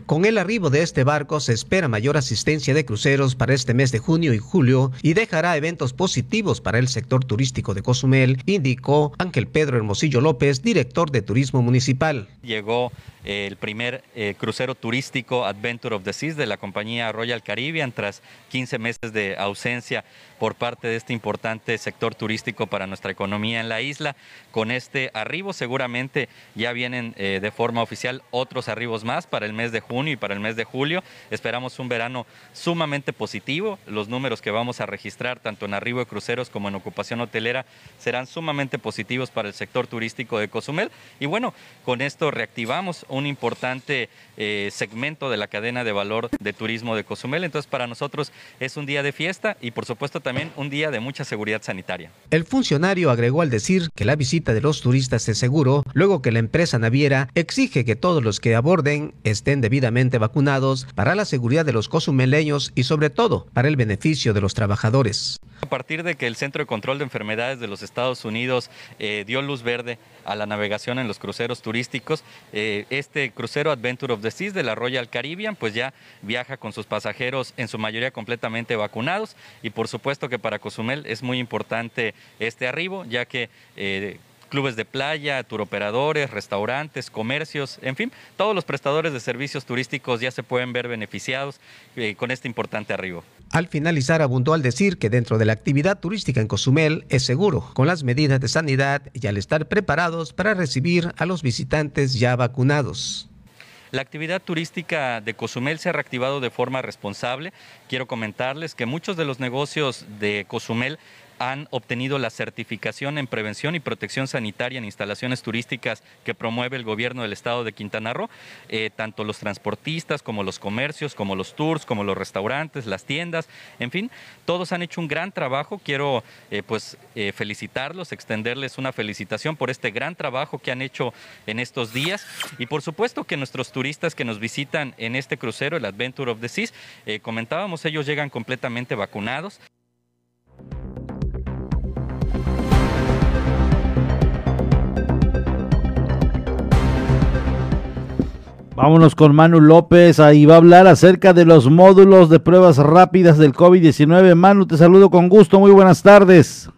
Con el arribo de este barco se espera mayor asistencia de cruceros para este mes de junio y julio y dejará eventos positivos para el sector turístico de Cozumel, indicó Ángel Pedro Hermosillo López, director de Turismo Municipal. Llegó el primer eh, crucero turístico Adventure of the Seas de la compañía Royal Caribbean tras 15 meses de ausencia por parte de este importante sector turístico para nuestra economía en la isla. Con este arribo seguramente ya vienen eh, de forma oficial otros arribos más para el mes de junio junio y para el mes de julio. Esperamos un verano sumamente positivo. Los números que vamos a registrar, tanto en arribo de cruceros como en ocupación hotelera, serán sumamente positivos para el sector turístico de Cozumel. Y bueno, con esto reactivamos un importante eh, segmento de la cadena de valor de turismo de Cozumel. Entonces, para nosotros es un día de fiesta y, por supuesto, también un día de mucha seguridad sanitaria. El funcionario agregó al decir que la visita de los turistas es seguro, luego que la empresa naviera exige que todos los que aborden estén debidamente vacunados para la seguridad de los cozumeleños y sobre todo para el beneficio de los trabajadores. A partir de que el Centro de Control de Enfermedades de los Estados Unidos eh, dio luz verde a la navegación en los cruceros turísticos, eh, este crucero Adventure of the Seas de la Royal Caribbean pues ya viaja con sus pasajeros en su mayoría completamente vacunados y por supuesto que para Cozumel es muy importante este arribo ya que eh, clubes de playa, turoperadores, restaurantes, comercios, en fin, todos los prestadores de servicios turísticos ya se pueden ver beneficiados eh, con este importante arribo. Al finalizar, abundó al decir que dentro de la actividad turística en Cozumel es seguro, con las medidas de sanidad y al estar preparados para recibir a los visitantes ya vacunados. La actividad turística de Cozumel se ha reactivado de forma responsable. Quiero comentarles que muchos de los negocios de Cozumel han obtenido la certificación en prevención y protección sanitaria en instalaciones turísticas que promueve el gobierno del estado de Quintana Roo, eh, tanto los transportistas como los comercios, como los tours, como los restaurantes, las tiendas, en fin, todos han hecho un gran trabajo. Quiero eh, pues eh, felicitarlos, extenderles una felicitación por este gran trabajo que han hecho en estos días y por supuesto que nuestros turistas que nos visitan en este crucero, el Adventure of the Seas, comentábamos, ellos llegan completamente vacunados. Vámonos con Manu López, ahí va a hablar acerca de los módulos de pruebas rápidas del COVID-19. Manu, te saludo con gusto, muy buenas tardes.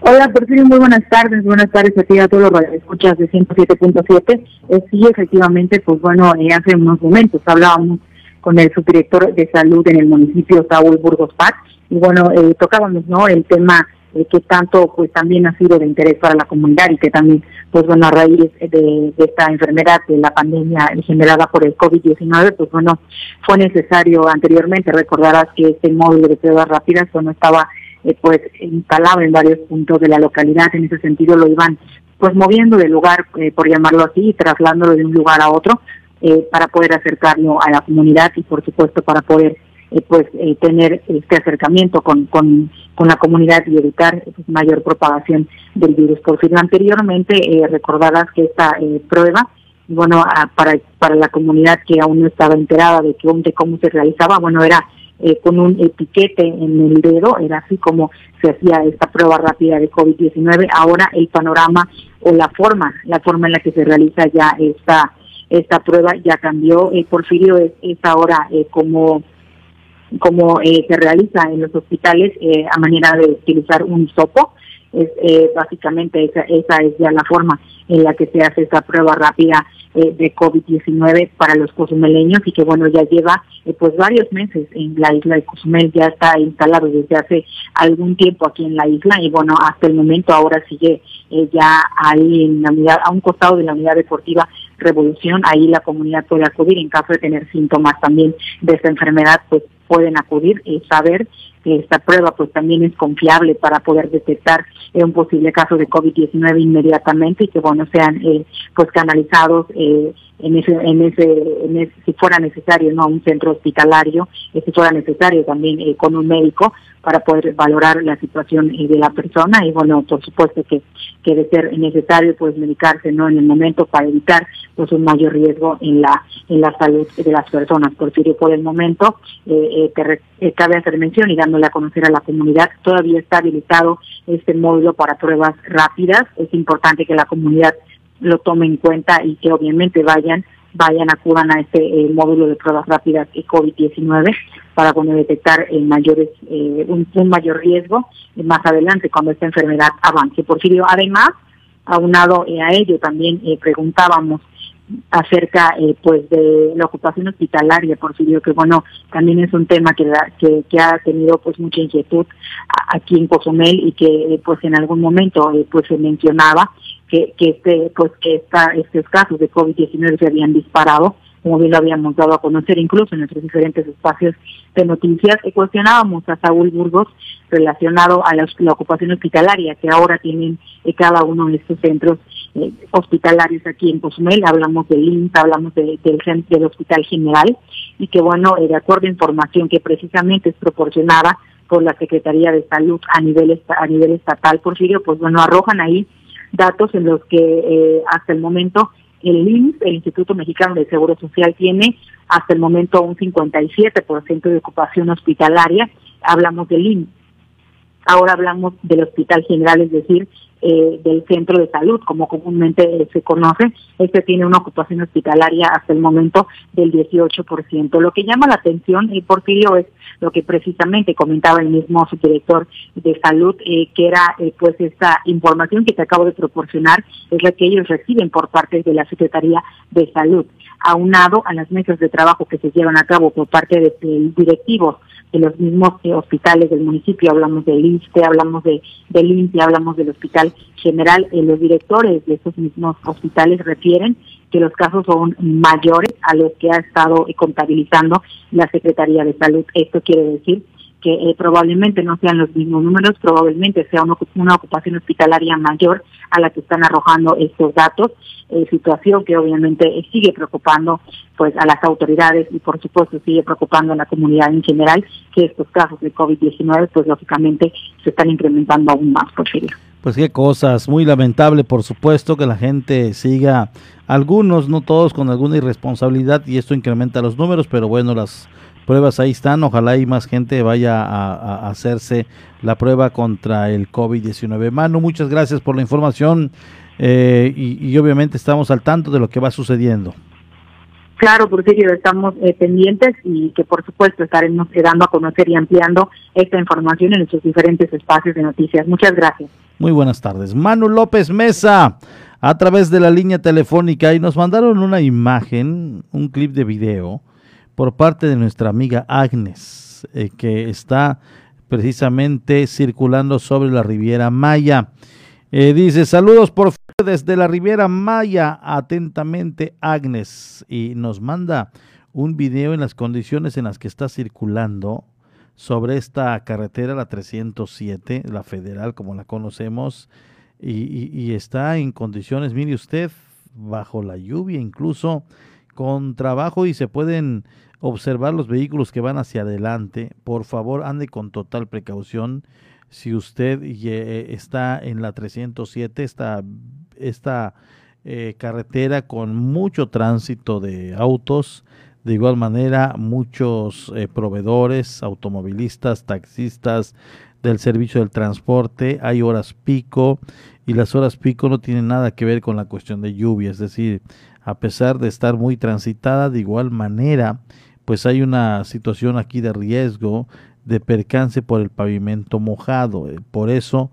Hola, Porfirio, muy buenas tardes, buenas tardes a ti a todos los escuchas de 107.7. Eh, sí, efectivamente, pues bueno, eh, hace unos momentos hablábamos con el subdirector de salud en el municipio, Saúl Burgos Paz, y bueno, eh, tocábamos, ¿no?, el tema eh, que tanto pues también ha sido de interés para la comunidad y que también pues bueno a raíz de, esta enfermedad de la pandemia generada por el COVID-19 pues bueno fue necesario anteriormente recordarás que este módulo de pruebas rápidas no estaba eh, pues instalado en varios puntos de la localidad. En ese sentido lo iban pues moviendo de lugar eh, por llamarlo así y trasladándolo de un lugar a otro para poder acercarlo a la comunidad y por supuesto para poder eh, pues eh, tener este acercamiento con, con, con, la comunidad y evitar pues, mayor propagación del virus. Por fin, anteriormente eh, recordarás que esta eh, prueba, bueno, para, para la comunidad que aún no estaba enterada de, que, cómo se realizaba, bueno, era con un etiquete en el dedo, era así como se hacía esta prueba rápida de COVID-19. Ahora el panorama o la forma, la forma en la que se realiza ya esta esta prueba ya cambió. Eh, Porfirio es, es ahora como como eh, se realiza en los hospitales eh, a manera de utilizar un sopo. Es, eh, básicamente esa, esa es ya la forma en la que se hace esa prueba rápida de COVID-19 para los cozumeleños y que bueno ya lleva pues varios meses en la isla de Cozumel, ya está instalado desde hace algún tiempo aquí en la isla y bueno hasta el momento ahora sigue ya ahí en la unidad, a un costado de la unidad deportiva Revolución, ahí la comunidad puede acudir en caso de tener síntomas también de esta enfermedad, pues pueden acudir y saber que esta prueba pues también es confiable para poder detectar un posible caso de COVID-19 inmediatamente y que bueno sean eh, pues canalizados eh, en ese, en ese, si fuera necesario, no un centro hospitalario, eh, si fuera necesario también eh, con un médico para poder valorar la situación eh, de la persona y bueno, por supuesto que, que de ser necesario pues medicarse no en el momento para evitar pues un mayor riesgo en la en la salud de las personas. Porque por el momento eh, te, cabe hacer mención y dándole a conocer a la comunidad, todavía está habilitado este módulo para pruebas rápidas. Es importante que la comunidad lo tome en cuenta y que obviamente vayan vayan acudan a este eh, módulo de pruebas rápidas de COVID-19 para bueno, detectar eh, mayores eh, un, mayor riesgo más adelante cuando esta enfermedad avance. Porfirio, además, aunado a ello también preguntábamos acerca pues de la ocupación hospitalaria, Porfirio, que bueno, también es un tema que, que, que ha tenido pues mucha inquietud aquí en Cozumel y que pues en algún momento pues se mencionaba que, que este, pues que esta, estos casos de COVID-19 se habían disparado como bien lo habíamos dado a conocer incluso en nuestros diferentes espacios de noticias, y cuestionábamos a Saúl Burgos relacionado a la, ocupación hospitalaria que ahora tienen eh, cada uno de estos centros eh, hospitalarios aquí en Cozumel, hablamos del INSS, hablamos del, del Hospital General, y que bueno, de acuerdo a información que precisamente es proporcionada por la Secretaría de Salud a nivel a nivel estatal, Porfirio, pues bueno, arrojan ahí datos en los que eh, hasta el momento el INSS, el Instituto Mexicano de Seguro Social, tiene hasta el momento un 57% de ocupación hospitalaria. Hablamos del INSS. Ahora hablamos del Hospital General, es decir, eh, del centro de salud, como comúnmente se conoce. Este tiene una ocupación hospitalaria hasta el momento del 18%. Lo que llama la atención, el Porfirio, es lo que precisamente comentaba el mismo subdirector de salud, eh, que era eh, pues esta información que te acabo de proporcionar, es la que ellos reciben por parte de la Secretaría de Salud, aunado a las mesas de trabajo que se llevan a cabo por parte de, de directivos de los mismos eh, hospitales del municipio, hablamos del ISTE, hablamos de, del INTE, hablamos del Hospital General, eh, los directores de esos mismos hospitales refieren que los casos son mayores a los que ha estado contabilizando la Secretaría de Salud. Esto quiere decir que eh, probablemente no sean los mismos números, probablemente sea una, ocupación hospitalaria mayor a la que están arrojando estos datos, eh, situación que obviamente sigue preocupando pues a las autoridades y por supuesto sigue preocupando a la comunidad en general que estos casos de COVID-19 pues lógicamente se están incrementando aún más, por favor. Pues qué cosas, muy lamentable por supuesto que la gente siga, algunos, no todos, con alguna irresponsabilidad y esto incrementa los números, pero bueno, las pruebas ahí están, ojalá y más gente vaya a, hacerse la prueba contra el COVID-19. Manu, muchas gracias por la información eh, y, obviamente estamos al tanto de lo que va sucediendo. Claro, Porfirio, estamos eh, pendientes y que por supuesto estaremos dando a conocer y ampliando esta información en nuestros diferentes espacios de noticias. Muchas gracias. Muy buenas tardes. Manu López Mesa, a través de la línea telefónica, y nos mandaron una imagen, un clip de video por parte de nuestra amiga Agnes, eh, que está precisamente circulando sobre la Riviera Maya. Eh, dice, saludos por desde la Riviera Maya, atentamente Agnes, y nos manda un video en las condiciones en las que está circulando sobre esta carretera, la 307, la federal como la conocemos, y, y está en condiciones, mire usted, bajo la lluvia incluso, con trabajo y se pueden observar los vehículos que van hacia adelante. Por favor, ande con total precaución. Si usted está en la 307, esta, esta eh, carretera con mucho tránsito de autos, de igual manera muchos eh, proveedores, automovilistas, taxistas del servicio del transporte, hay horas pico y las horas pico no tienen nada que ver con la cuestión de lluvia, es decir, a pesar de estar muy transitada, de igual manera pues hay una situación aquí de riesgo de percance por el pavimento mojado. Eh, por eso,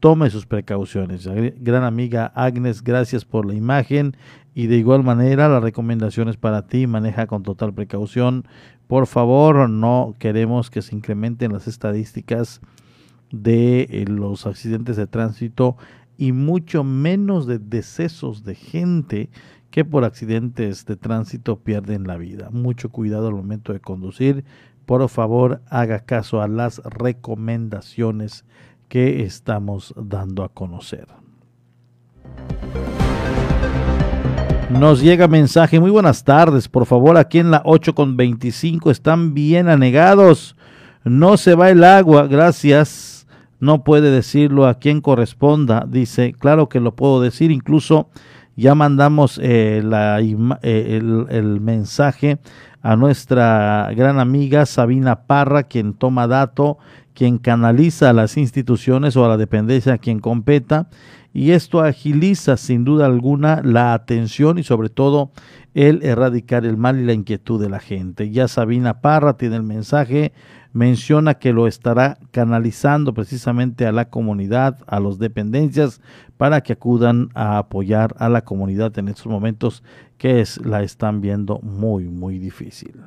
tome sus precauciones. Gran amiga Agnes, gracias por la imagen y de igual manera las recomendaciones para ti, maneja con total precaución. Por favor, no queremos que se incrementen las estadísticas de eh, los accidentes de tránsito y mucho menos de decesos de gente que por accidentes de tránsito pierden la vida. Mucho cuidado al momento de conducir. Por favor, haga caso a las recomendaciones que estamos dando a conocer. Nos llega mensaje, muy buenas tardes, por favor, aquí en la 8 con 25 están bien anegados, no se va el agua, gracias, no puede decirlo a quien corresponda, dice, claro que lo puedo decir, incluso ya mandamos eh, eh, el, mensaje a nuestra gran amiga Sabina Parra, quien toma dato, quien canaliza a las instituciones o a la dependencia a quien competa, y esto agiliza sin duda alguna la atención y sobre todo el erradicar el mal y la inquietud de la gente. Ya Sabina Parra tiene el mensaje, menciona que lo estará canalizando precisamente a la comunidad, a las dependencias, para que acudan a apoyar a la comunidad en estos momentos que es, la están viendo muy, muy difícil.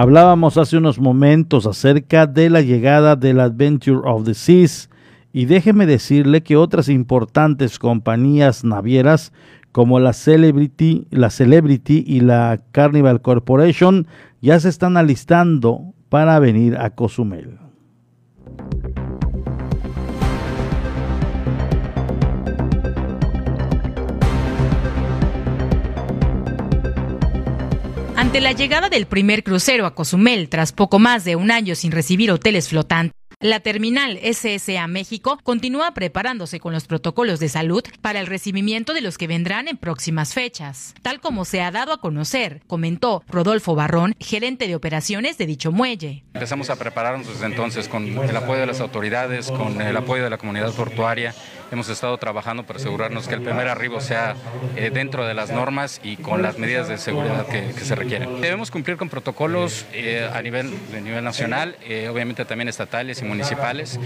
Hablábamos hace unos momentos acerca de la llegada del Adventure of the Seas y déjeme decirle que otras importantes compañías navieras como la Celebrity, la Celebrity y la Carnival Corporation ya se están alistando para venir a Cozumel. Ante la llegada del primer crucero a Cozumel tras poco más de un año sin recibir hoteles flotantes, la terminal SSA México continúa preparándose con los protocolos de salud para el recibimiento de los que vendrán en próximas fechas, tal como se ha dado a conocer, comentó Rodolfo Barrón, gerente de operaciones de dicho muelle. Empezamos a prepararnos desde entonces con el apoyo de las autoridades, con el apoyo de la comunidad portuaria. Hemos estado trabajando para asegurarnos que el primer arribo sea eh, dentro de las normas y con las medidas de seguridad que, se requieren. Debemos cumplir con protocolos eh, a nivel, de nivel nacional, eh, obviamente también estatales y municipales.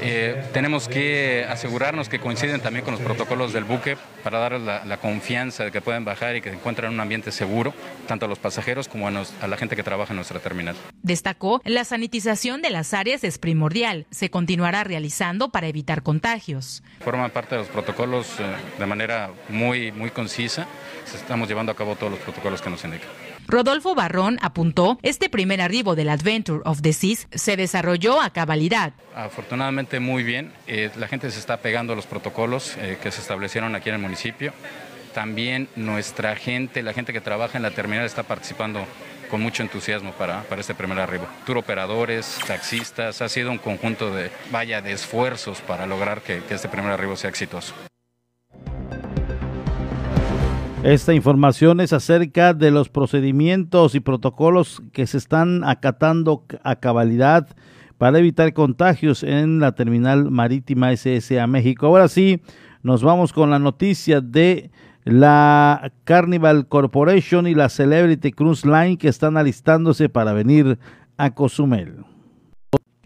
Eh, tenemos que asegurarnos que coinciden también con los protocolos del buque para darles la, confianza de que pueden bajar y que se encuentren en un ambiente seguro, tanto a los pasajeros como a, a la gente que trabaja en nuestra terminal. Destacó, la sanitización de las áreas es primordial, se continuará realizando para evitar contagios. Forma parte de los protocolos eh, de manera muy, muy concisa, estamos llevando a cabo todos los protocolos que nos indican. Rodolfo Barrón apuntó, este primer arribo del Adventure of the Seas se desarrolló a cabalidad. Afortunadamente muy bien, eh, la gente se está pegando a los protocolos eh, que se establecieron aquí en el municipio. También nuestra gente, la gente que trabaja en la terminal está participando con mucho entusiasmo para, para este primer arribo. Tour operadores, taxistas, ha sido un conjunto de, vaya, de esfuerzos para lograr que, que este primer arribo sea exitoso. Esta información es acerca de los procedimientos y protocolos que se están acatando a cabalidad para evitar contagios en la terminal marítima SSA México. Ahora sí, nos vamos con la noticia de la Carnival Corporation y la Celebrity Cruise Line que están alistándose para venir a Cozumel.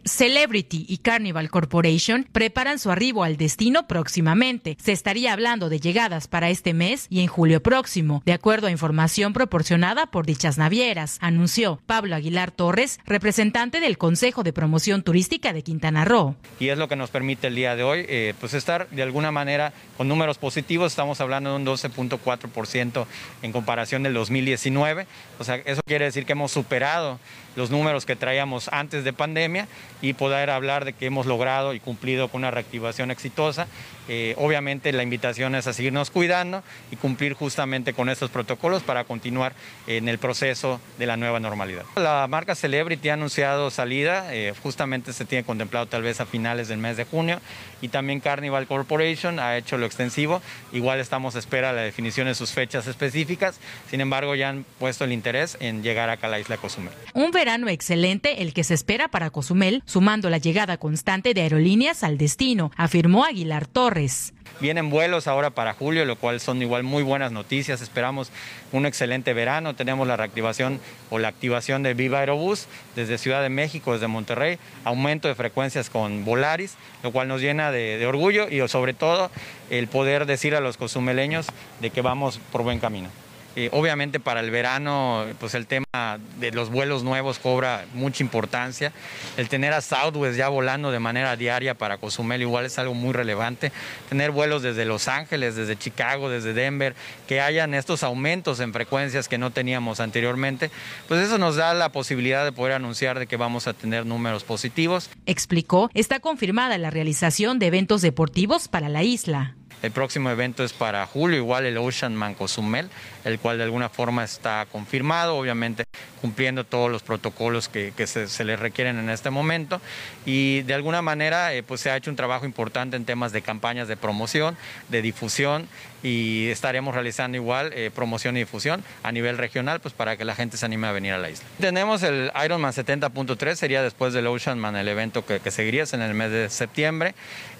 Celebrity y Carnival Corporation preparan su arribo al destino próximamente. Se estaría hablando de llegadas para este mes y en julio próximo, de acuerdo a información proporcionada por dichas navieras, anunció Pablo Aguilar Torres, representante del Consejo de Promoción Turística de Quintana Roo. Y es lo que nos permite el día de hoy, eh, pues estar de alguna manera con números positivos, estamos hablando de un 12.4% en comparación del 2019, o sea, eso quiere decir que hemos superado los números que traíamos antes de pandemia y poder hablar de que hemos logrado y cumplido con una reactivación exitosa. Eh, obviamente la invitación es a seguirnos cuidando y cumplir justamente con estos protocolos para continuar en el proceso de la nueva normalidad. La marca Celebrity ha anunciado salida, eh, justamente se tiene contemplado tal vez a finales del mes de junio y también Carnival Corporation ha hecho lo extensivo. Igual estamos a espera de la definición de sus fechas específicas, sin embargo ya han puesto el interés en llegar acá a la isla Cozumel. Un verano excelente el que se espera para Cozumel, sumando la llegada constante de aerolíneas al destino, afirmó Aguilar Torres. Vienen vuelos ahora para julio, lo cual son igual muy buenas noticias. Esperamos un excelente verano. Tenemos la reactivación o la activación de Viva Aerobús desde Ciudad de México, desde Monterrey, aumento de frecuencias con Volaris, lo cual nos llena de, de orgullo y sobre todo el poder decir a los cozumeleños de que vamos por buen camino. Eh, obviamente para el verano, pues el tema de los vuelos nuevos cobra mucha importancia. El tener a Southwest ya volando de manera diaria para Cozumel igual es algo muy relevante. Tener vuelos desde Los Ángeles, desde Chicago, desde Denver, que hayan estos aumentos en frecuencias que no teníamos anteriormente, pues eso nos da la posibilidad de poder anunciar de que vamos a tener números positivos. Explicó, está confirmada la realización de eventos deportivos para la isla. El próximo evento es para julio, igual el Ocean Man Cozumel, el cual de alguna forma está confirmado, obviamente cumpliendo todos los protocolos que, se, se, le requieren en este momento. Y de alguna manera eh, pues se ha hecho un trabajo importante en temas de campañas de promoción, de difusión y estaremos realizando igual eh, promoción y difusión a nivel regional pues para que la gente se anime a venir a la isla. Tenemos el Ironman 70.3, sería después del Ocean Man el evento que, que seguiría en el mes de septiembre.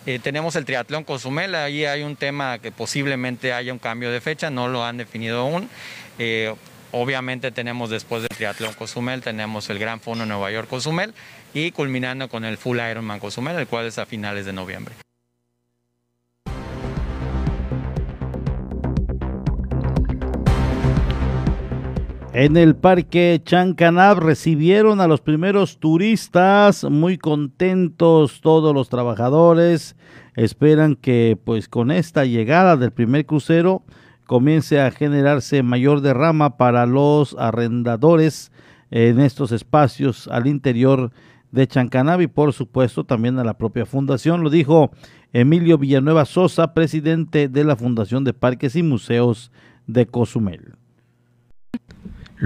Eh, tenemos el triatlón Cozumel, ahí hay un tema que posiblemente haya un cambio de fecha, no lo han definido aún. Eh, obviamente tenemos después del triatlón Cozumel, tenemos el Gran Fondo Nueva York Cozumel y culminando con el Full Ironman Cozumel, el cual es a finales de noviembre. En el parque Chancanab recibieron a los primeros turistas, muy contentos todos los trabajadores. Esperan que pues con esta llegada del primer crucero comience a generarse mayor derrama para los arrendadores en estos espacios al interior de Chancanab y por supuesto también a la propia fundación. Lo dijo Emilio Villanueva Sosa, presidente de la Fundación de Parques y Museos de Cozumel.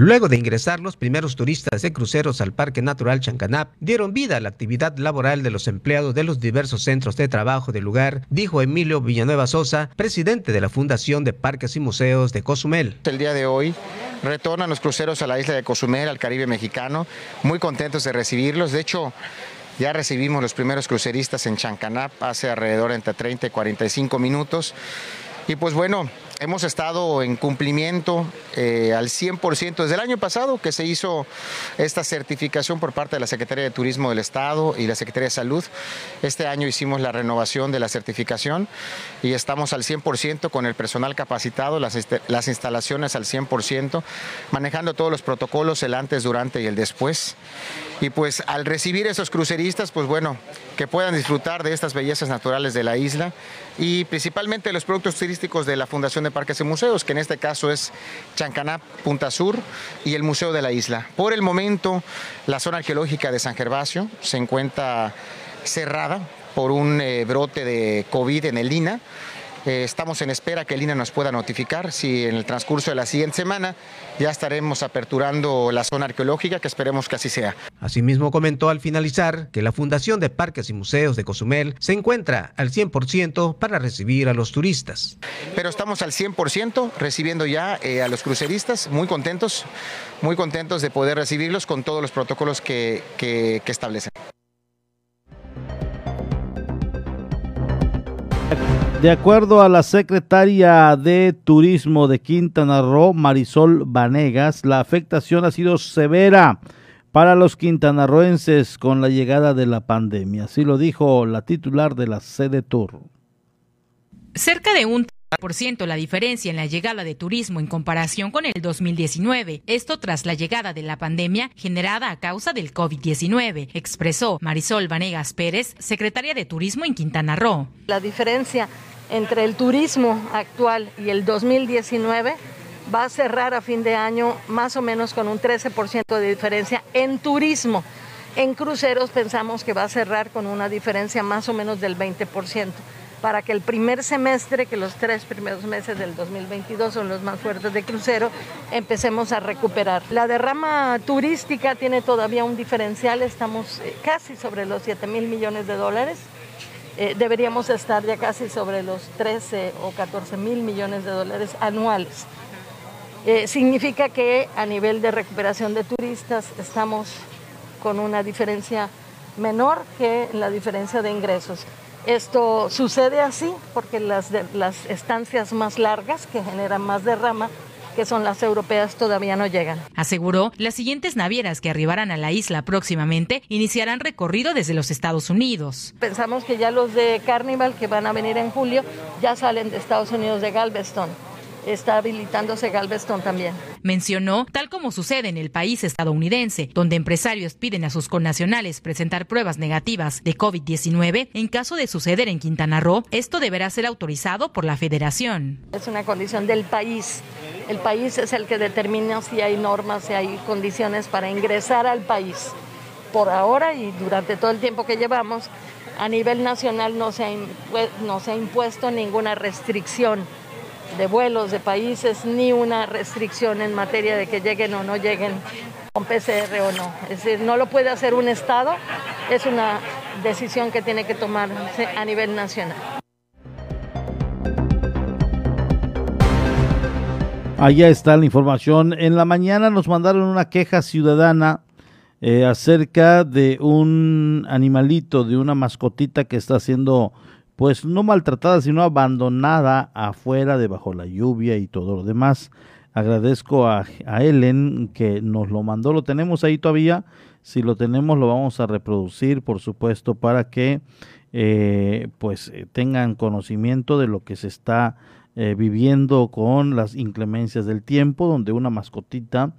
Luego de ingresar los primeros turistas de cruceros al Parque Natural Chancanap, dieron vida a la actividad laboral de los empleados de los diversos centros de trabajo del lugar, dijo Emilio Villanueva Sosa, presidente de la Fundación de Parques y Museos de Cozumel. El día de hoy retornan los cruceros a la isla de Cozumel, al Caribe mexicano, muy contentos de recibirlos. De hecho, ya recibimos los primeros cruceristas en Chancanap hace alrededor entre 30 y 45 minutos. Y pues bueno, hemos estado en cumplimiento eh, al 100% desde el año pasado que se hizo esta certificación por parte de la Secretaría de Turismo del Estado y la Secretaría de Salud. Este año hicimos la renovación de la certificación y estamos al 100% con el personal capacitado, las, las instalaciones al 100%, manejando todos los protocolos, el antes, durante y el después. Y pues al recibir esos cruceristas, pues bueno, que puedan disfrutar de estas bellezas naturales de la isla y principalmente los productos turísticos de la Fundación de Parques y Museos, que en este caso es Chancaná, Punta Sur y el Museo de la Isla. Por el momento, la zona arqueológica de San Gervasio se encuentra cerrada por un eh, brote de COVID en el INA. Eh, estamos en espera que el INA nos pueda notificar si en el transcurso de la siguiente semana ya estaremos aperturando la zona arqueológica, que esperemos que así sea. Asimismo comentó al finalizar que la Fundación de Parques y Museos de Cozumel se encuentra al 100% para recibir a los turistas. Pero estamos al 100% recibiendo ya eh, a los cruceristas, muy contentos, muy contentos de poder recibirlos con todos los protocolos que, que, que establecen. De acuerdo a la secretaria de Turismo de Quintana Roo, Marisol Vanegas, la afectación ha sido severa para los quintanarroenses con la llegada de la pandemia. Así lo dijo la titular de la sede Tour. Cerca de un la diferencia en la llegada de turismo en comparación con el 2019. Esto tras la llegada de la pandemia generada a causa del COVID-19, expresó Marisol Vanegas Pérez, secretaria de Turismo en Quintana Roo. La diferencia entre el turismo actual y el 2019 va a cerrar a fin de año más o menos con un 13% de diferencia en turismo. En cruceros pensamos que va a cerrar con una diferencia más o menos del 20% para que el primer semestre, que los tres primeros meses del 2022 son los más fuertes de crucero, empecemos a recuperar. La derrama turística tiene todavía un diferencial, estamos eh, casi sobre los 7 mil millones de dólares. Eh, deberíamos estar ya casi sobre los 13 o 14 mil millones de dólares anuales. Eh, significa que a nivel de recuperación de turistas estamos con una diferencia menor que la diferencia de ingresos. Esto sucede así porque las, las estancias más largas que generan más derrama que son las europeas, todavía no llegan. Aseguró, las siguientes navieras que arribarán a la isla próximamente iniciarán recorrido desde los Estados Unidos. Pensamos que ya los de Carnival, que van a venir en julio, ya salen de Estados Unidos de Galveston está habilitándose Galveston también. Mencionó, tal como sucede en el país estadounidense, donde empresarios piden a sus connacionales presentar pruebas negativas de COVID-19, en caso de suceder en Quintana Roo, esto deberá ser autorizado por la federación. Es una condición del país. El país es el que determina si hay normas, si hay condiciones para ingresar al país. Por ahora y durante todo el tiempo que llevamos, a nivel nacional no se ha, no se ha impuesto ninguna restricción de vuelos de países ni una restricción en materia de que lleguen o no lleguen con PCR o no. Es decir, no lo puede hacer un Estado, es una decisión que tiene que tomarse a nivel nacional. Allá está la información. En la mañana nos mandaron una queja ciudadana eh, acerca de un animalito, de una mascotita que está siendo pues no maltratada, sino abandonada afuera, debajo la lluvia y todo lo demás. Agradezco a, a Ellen que nos lo mandó, lo tenemos ahí todavía. Si lo tenemos, lo vamos a reproducir, por supuesto, para que eh, pues eh, tengan conocimiento de lo que se está eh, viviendo con las inclemencias del tiempo, donde una mascotita,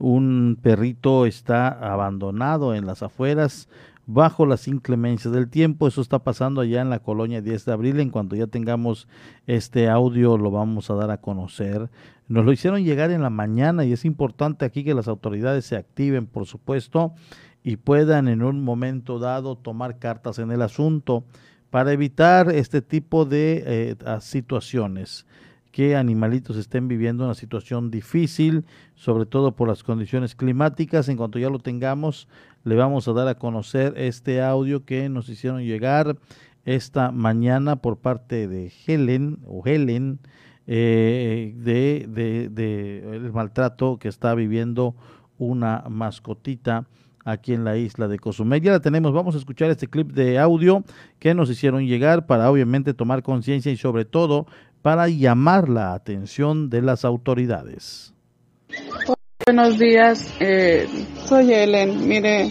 un perrito está abandonado en las afueras bajo las inclemencias del tiempo. Eso está pasando allá en la colonia 10 de abril. En cuanto ya tengamos este audio lo vamos a dar a conocer. Nos lo hicieron llegar en la mañana y es importante aquí que las autoridades se activen, por supuesto, y puedan en un momento dado tomar cartas en el asunto para evitar este tipo de eh, situaciones que animalitos estén viviendo una situación difícil, sobre todo por las condiciones climáticas. En cuanto ya lo tengamos, le vamos a dar a conocer este audio que nos hicieron llegar esta mañana por parte de Helen o Helen eh, de, de, el maltrato que está viviendo una mascotita aquí en la isla de Cozumel. Ya la tenemos, vamos a escuchar este clip de audio que nos hicieron llegar para obviamente tomar conciencia y sobre todo para llamar la atención de las autoridades. Buenos días, eh, soy Ellen. Mire,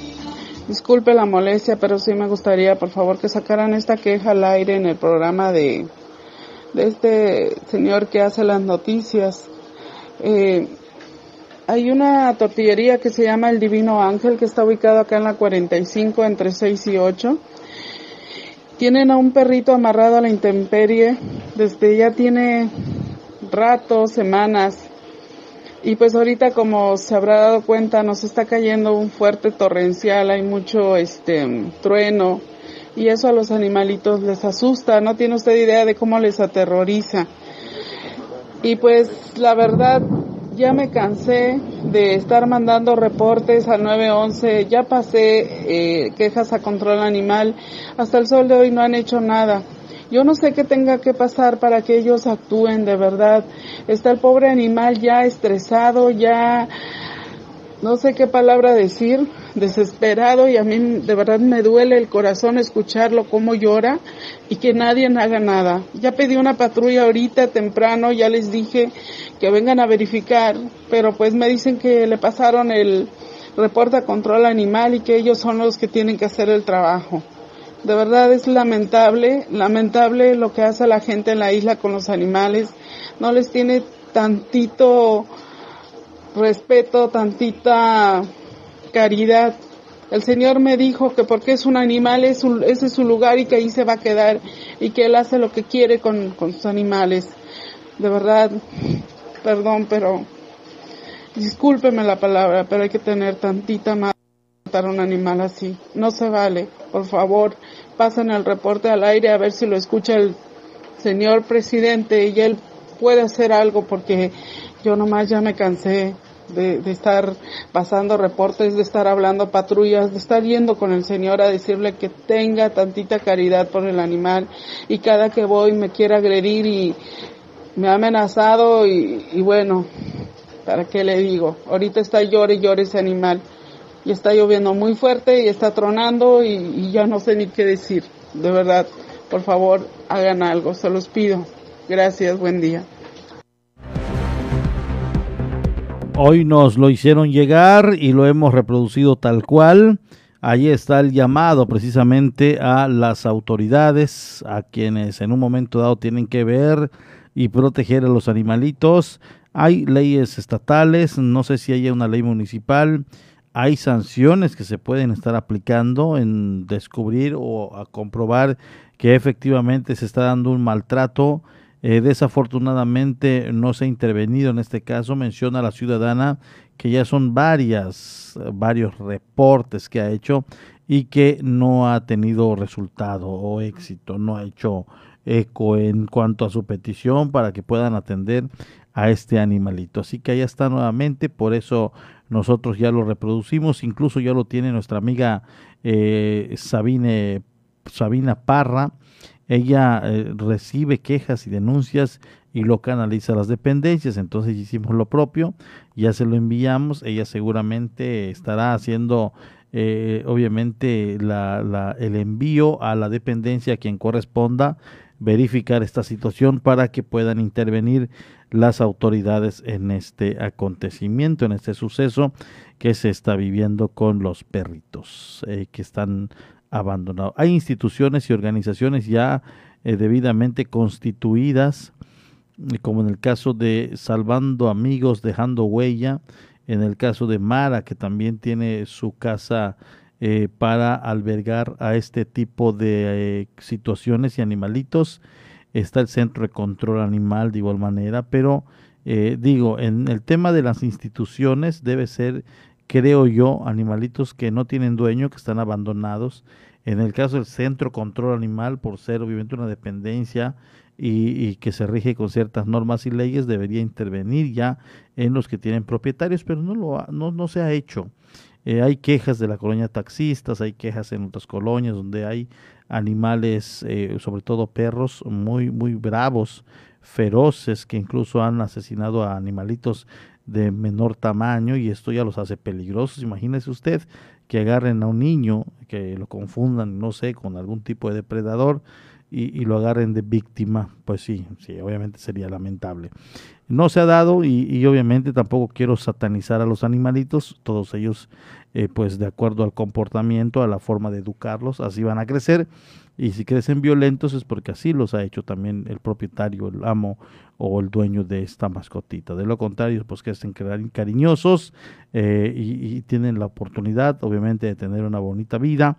disculpe la molestia, pero sí me gustaría, por favor, que sacaran esta queja al aire en el programa de, de este señor que hace las noticias. Eh, hay una tortillería que se llama El Divino Ángel, que está ubicado acá en la 45, entre 6 y 8. Tienen a un perrito amarrado a la intemperie desde ya tiene rato, semanas. Y pues ahorita como se habrá dado cuenta nos está cayendo un fuerte torrencial, hay mucho este trueno y eso a los animalitos les asusta, no tiene usted idea de cómo les aterroriza. Y pues la verdad ya me cansé de estar mandando reportes al 911, ya pasé eh, quejas a control animal, hasta el sol de hoy no han hecho nada. Yo no sé qué tenga que pasar para que ellos actúen de verdad. Está el pobre animal ya estresado, ya no sé qué palabra decir, desesperado y a mí de verdad me duele el corazón escucharlo cómo llora y que nadie haga nada. Ya pedí una patrulla ahorita temprano, ya les dije que vengan a verificar, pero pues me dicen que le pasaron el reporte a control animal y que ellos son los que tienen que hacer el trabajo. De verdad es lamentable, lamentable lo que hace la gente en la isla con los animales. No les tiene tantito respeto, tantita caridad. El Señor me dijo que porque es un animal, es ese es su lugar y que ahí se va a quedar y que Él hace lo que quiere con, con sus animales. De verdad, perdón, pero discúlpeme la palabra, pero hay que tener tantita más para un animal así. No se vale. Por favor, pasen el reporte al aire a ver si lo escucha el señor presidente y él puede hacer algo porque yo nomás ya me cansé de, estar pasando reportes, de estar hablando patrullas, de estar yendo con el Señor a decirle que tenga tantita caridad por el animal y cada que voy me quiere agredir y me ha amenazado y, y bueno, ¿para qué le digo? Ahorita está llore y llore ese animal y está lloviendo muy fuerte y está tronando y, ya no sé ni qué decir. De verdad, por favor, hagan algo, se los pido. Gracias, buen día. Hoy nos lo hicieron llegar y lo hemos reproducido tal cual. Allí está el llamado precisamente a las autoridades, a quienes en un momento dado tienen que ver y proteger a los animalitos. Hay leyes estatales, no sé si haya una ley municipal, hay sanciones que se pueden estar aplicando en descubrir o a comprobar que efectivamente se está dando un maltrato. Eh, desafortunadamente no se ha intervenido en este caso. Menciona la ciudadana que ya son varias, varios reportes que ha hecho y que no ha tenido resultado o éxito, no ha hecho eco en cuanto a su petición para que puedan atender a este animalito. Así que ahí está nuevamente, por eso nosotros ya lo reproducimos, incluso ya lo tiene nuestra amiga eh, Sabine, Sabina Parra. Ella eh, recibe quejas y denuncias y lo canaliza a las dependencias. Entonces hicimos lo propio, ya se lo enviamos. Ella seguramente estará haciendo, eh, obviamente, la, el envío a la dependencia a quien corresponda verificar esta situación para que puedan intervenir las autoridades en este acontecimiento, en este suceso que se está viviendo con los perritos eh, que están abandonados. Hay instituciones y organizaciones ya eh, debidamente constituidas como en el caso de Salvando Amigos, Dejando Huella, en el caso de Mara, que también tiene su casa eh, para albergar a este tipo de eh, situaciones y animalitos. Está el Centro de Control Animal de igual manera, pero eh, digo, en el tema de las instituciones debe ser, creo yo, animalitos que no tienen dueño, que están abandonados. En el caso del Centro Control Animal, por ser obviamente una dependencia y, que se rige con ciertas normas y leyes, debería intervenir ya en los que tienen propietarios, pero no, lo no, no se ha hecho. Eh, hay quejas de la colonia taxistas, hay quejas en otras colonias donde hay animales, eh, sobre todo perros, muy, muy bravos, feroces, que incluso han asesinado a animalitos de menor tamaño y esto ya los hace peligrosos. Imagínese usted que agarren a un niño, que lo confundan, no sé, con algún tipo de depredador y, lo agarren de víctima, pues sí, sí, obviamente sería lamentable. No se ha dado y, obviamente tampoco quiero satanizar a los animalitos, todos ellos eh, pues de acuerdo al comportamiento, a la forma de educarlos, así van a crecer y si crecen violentos es porque así los ha hecho también el propietario, el amo o el dueño de esta mascotita. De lo contrario, pues estén cariñosos eh, y, y tienen la oportunidad obviamente de tener una bonita vida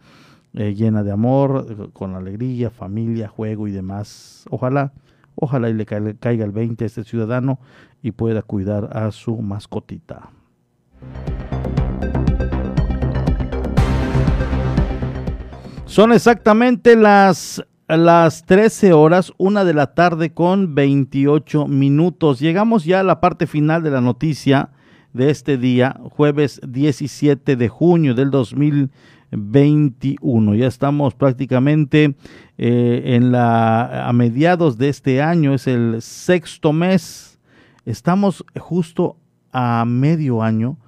eh, llena de amor, con alegría, familia, juego y demás. Ojalá, ojalá y le caiga el 20 a este ciudadano y pueda cuidar a su mascotita. Son exactamente las, las 13 horas, una de la tarde con 28 minutos. Llegamos ya a la parte final de la noticia de este día, jueves 17 de junio del 2020 21. Ya estamos prácticamente eh, en la, a mediados de este año, es el sexto mes. Estamos justo a medio año.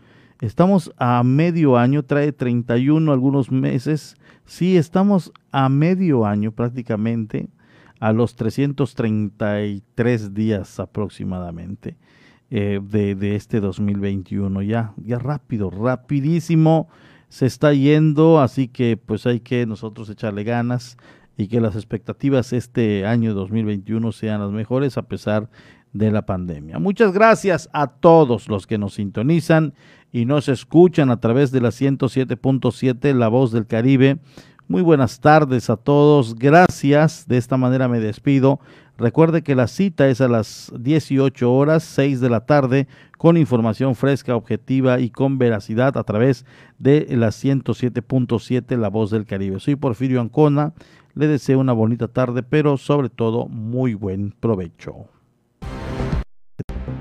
Estamos a medio año, trae 31 algunos meses. Sí, estamos a medio año prácticamente, a los 333 días aproximadamente eh, de, de, este 2021. Ya, ya rápido, rapidísimo se está yendo, así que pues hay que nosotros echarle ganas y que las expectativas este año 2021 sean las mejores a pesar de la pandemia. Muchas gracias a todos los que nos sintonizan y nos escuchan a través de la 107.7 La Voz del Caribe. Muy buenas tardes a todos. Gracias. De esta manera me despido. Recuerde que la cita es a las 18 horas, 6 de la tarde, con información fresca, objetiva y con veracidad a través de la 107.7 La Voz del Caribe. Soy Porfirio Ancona. Le deseo una bonita tarde, pero sobre todo muy buen provecho.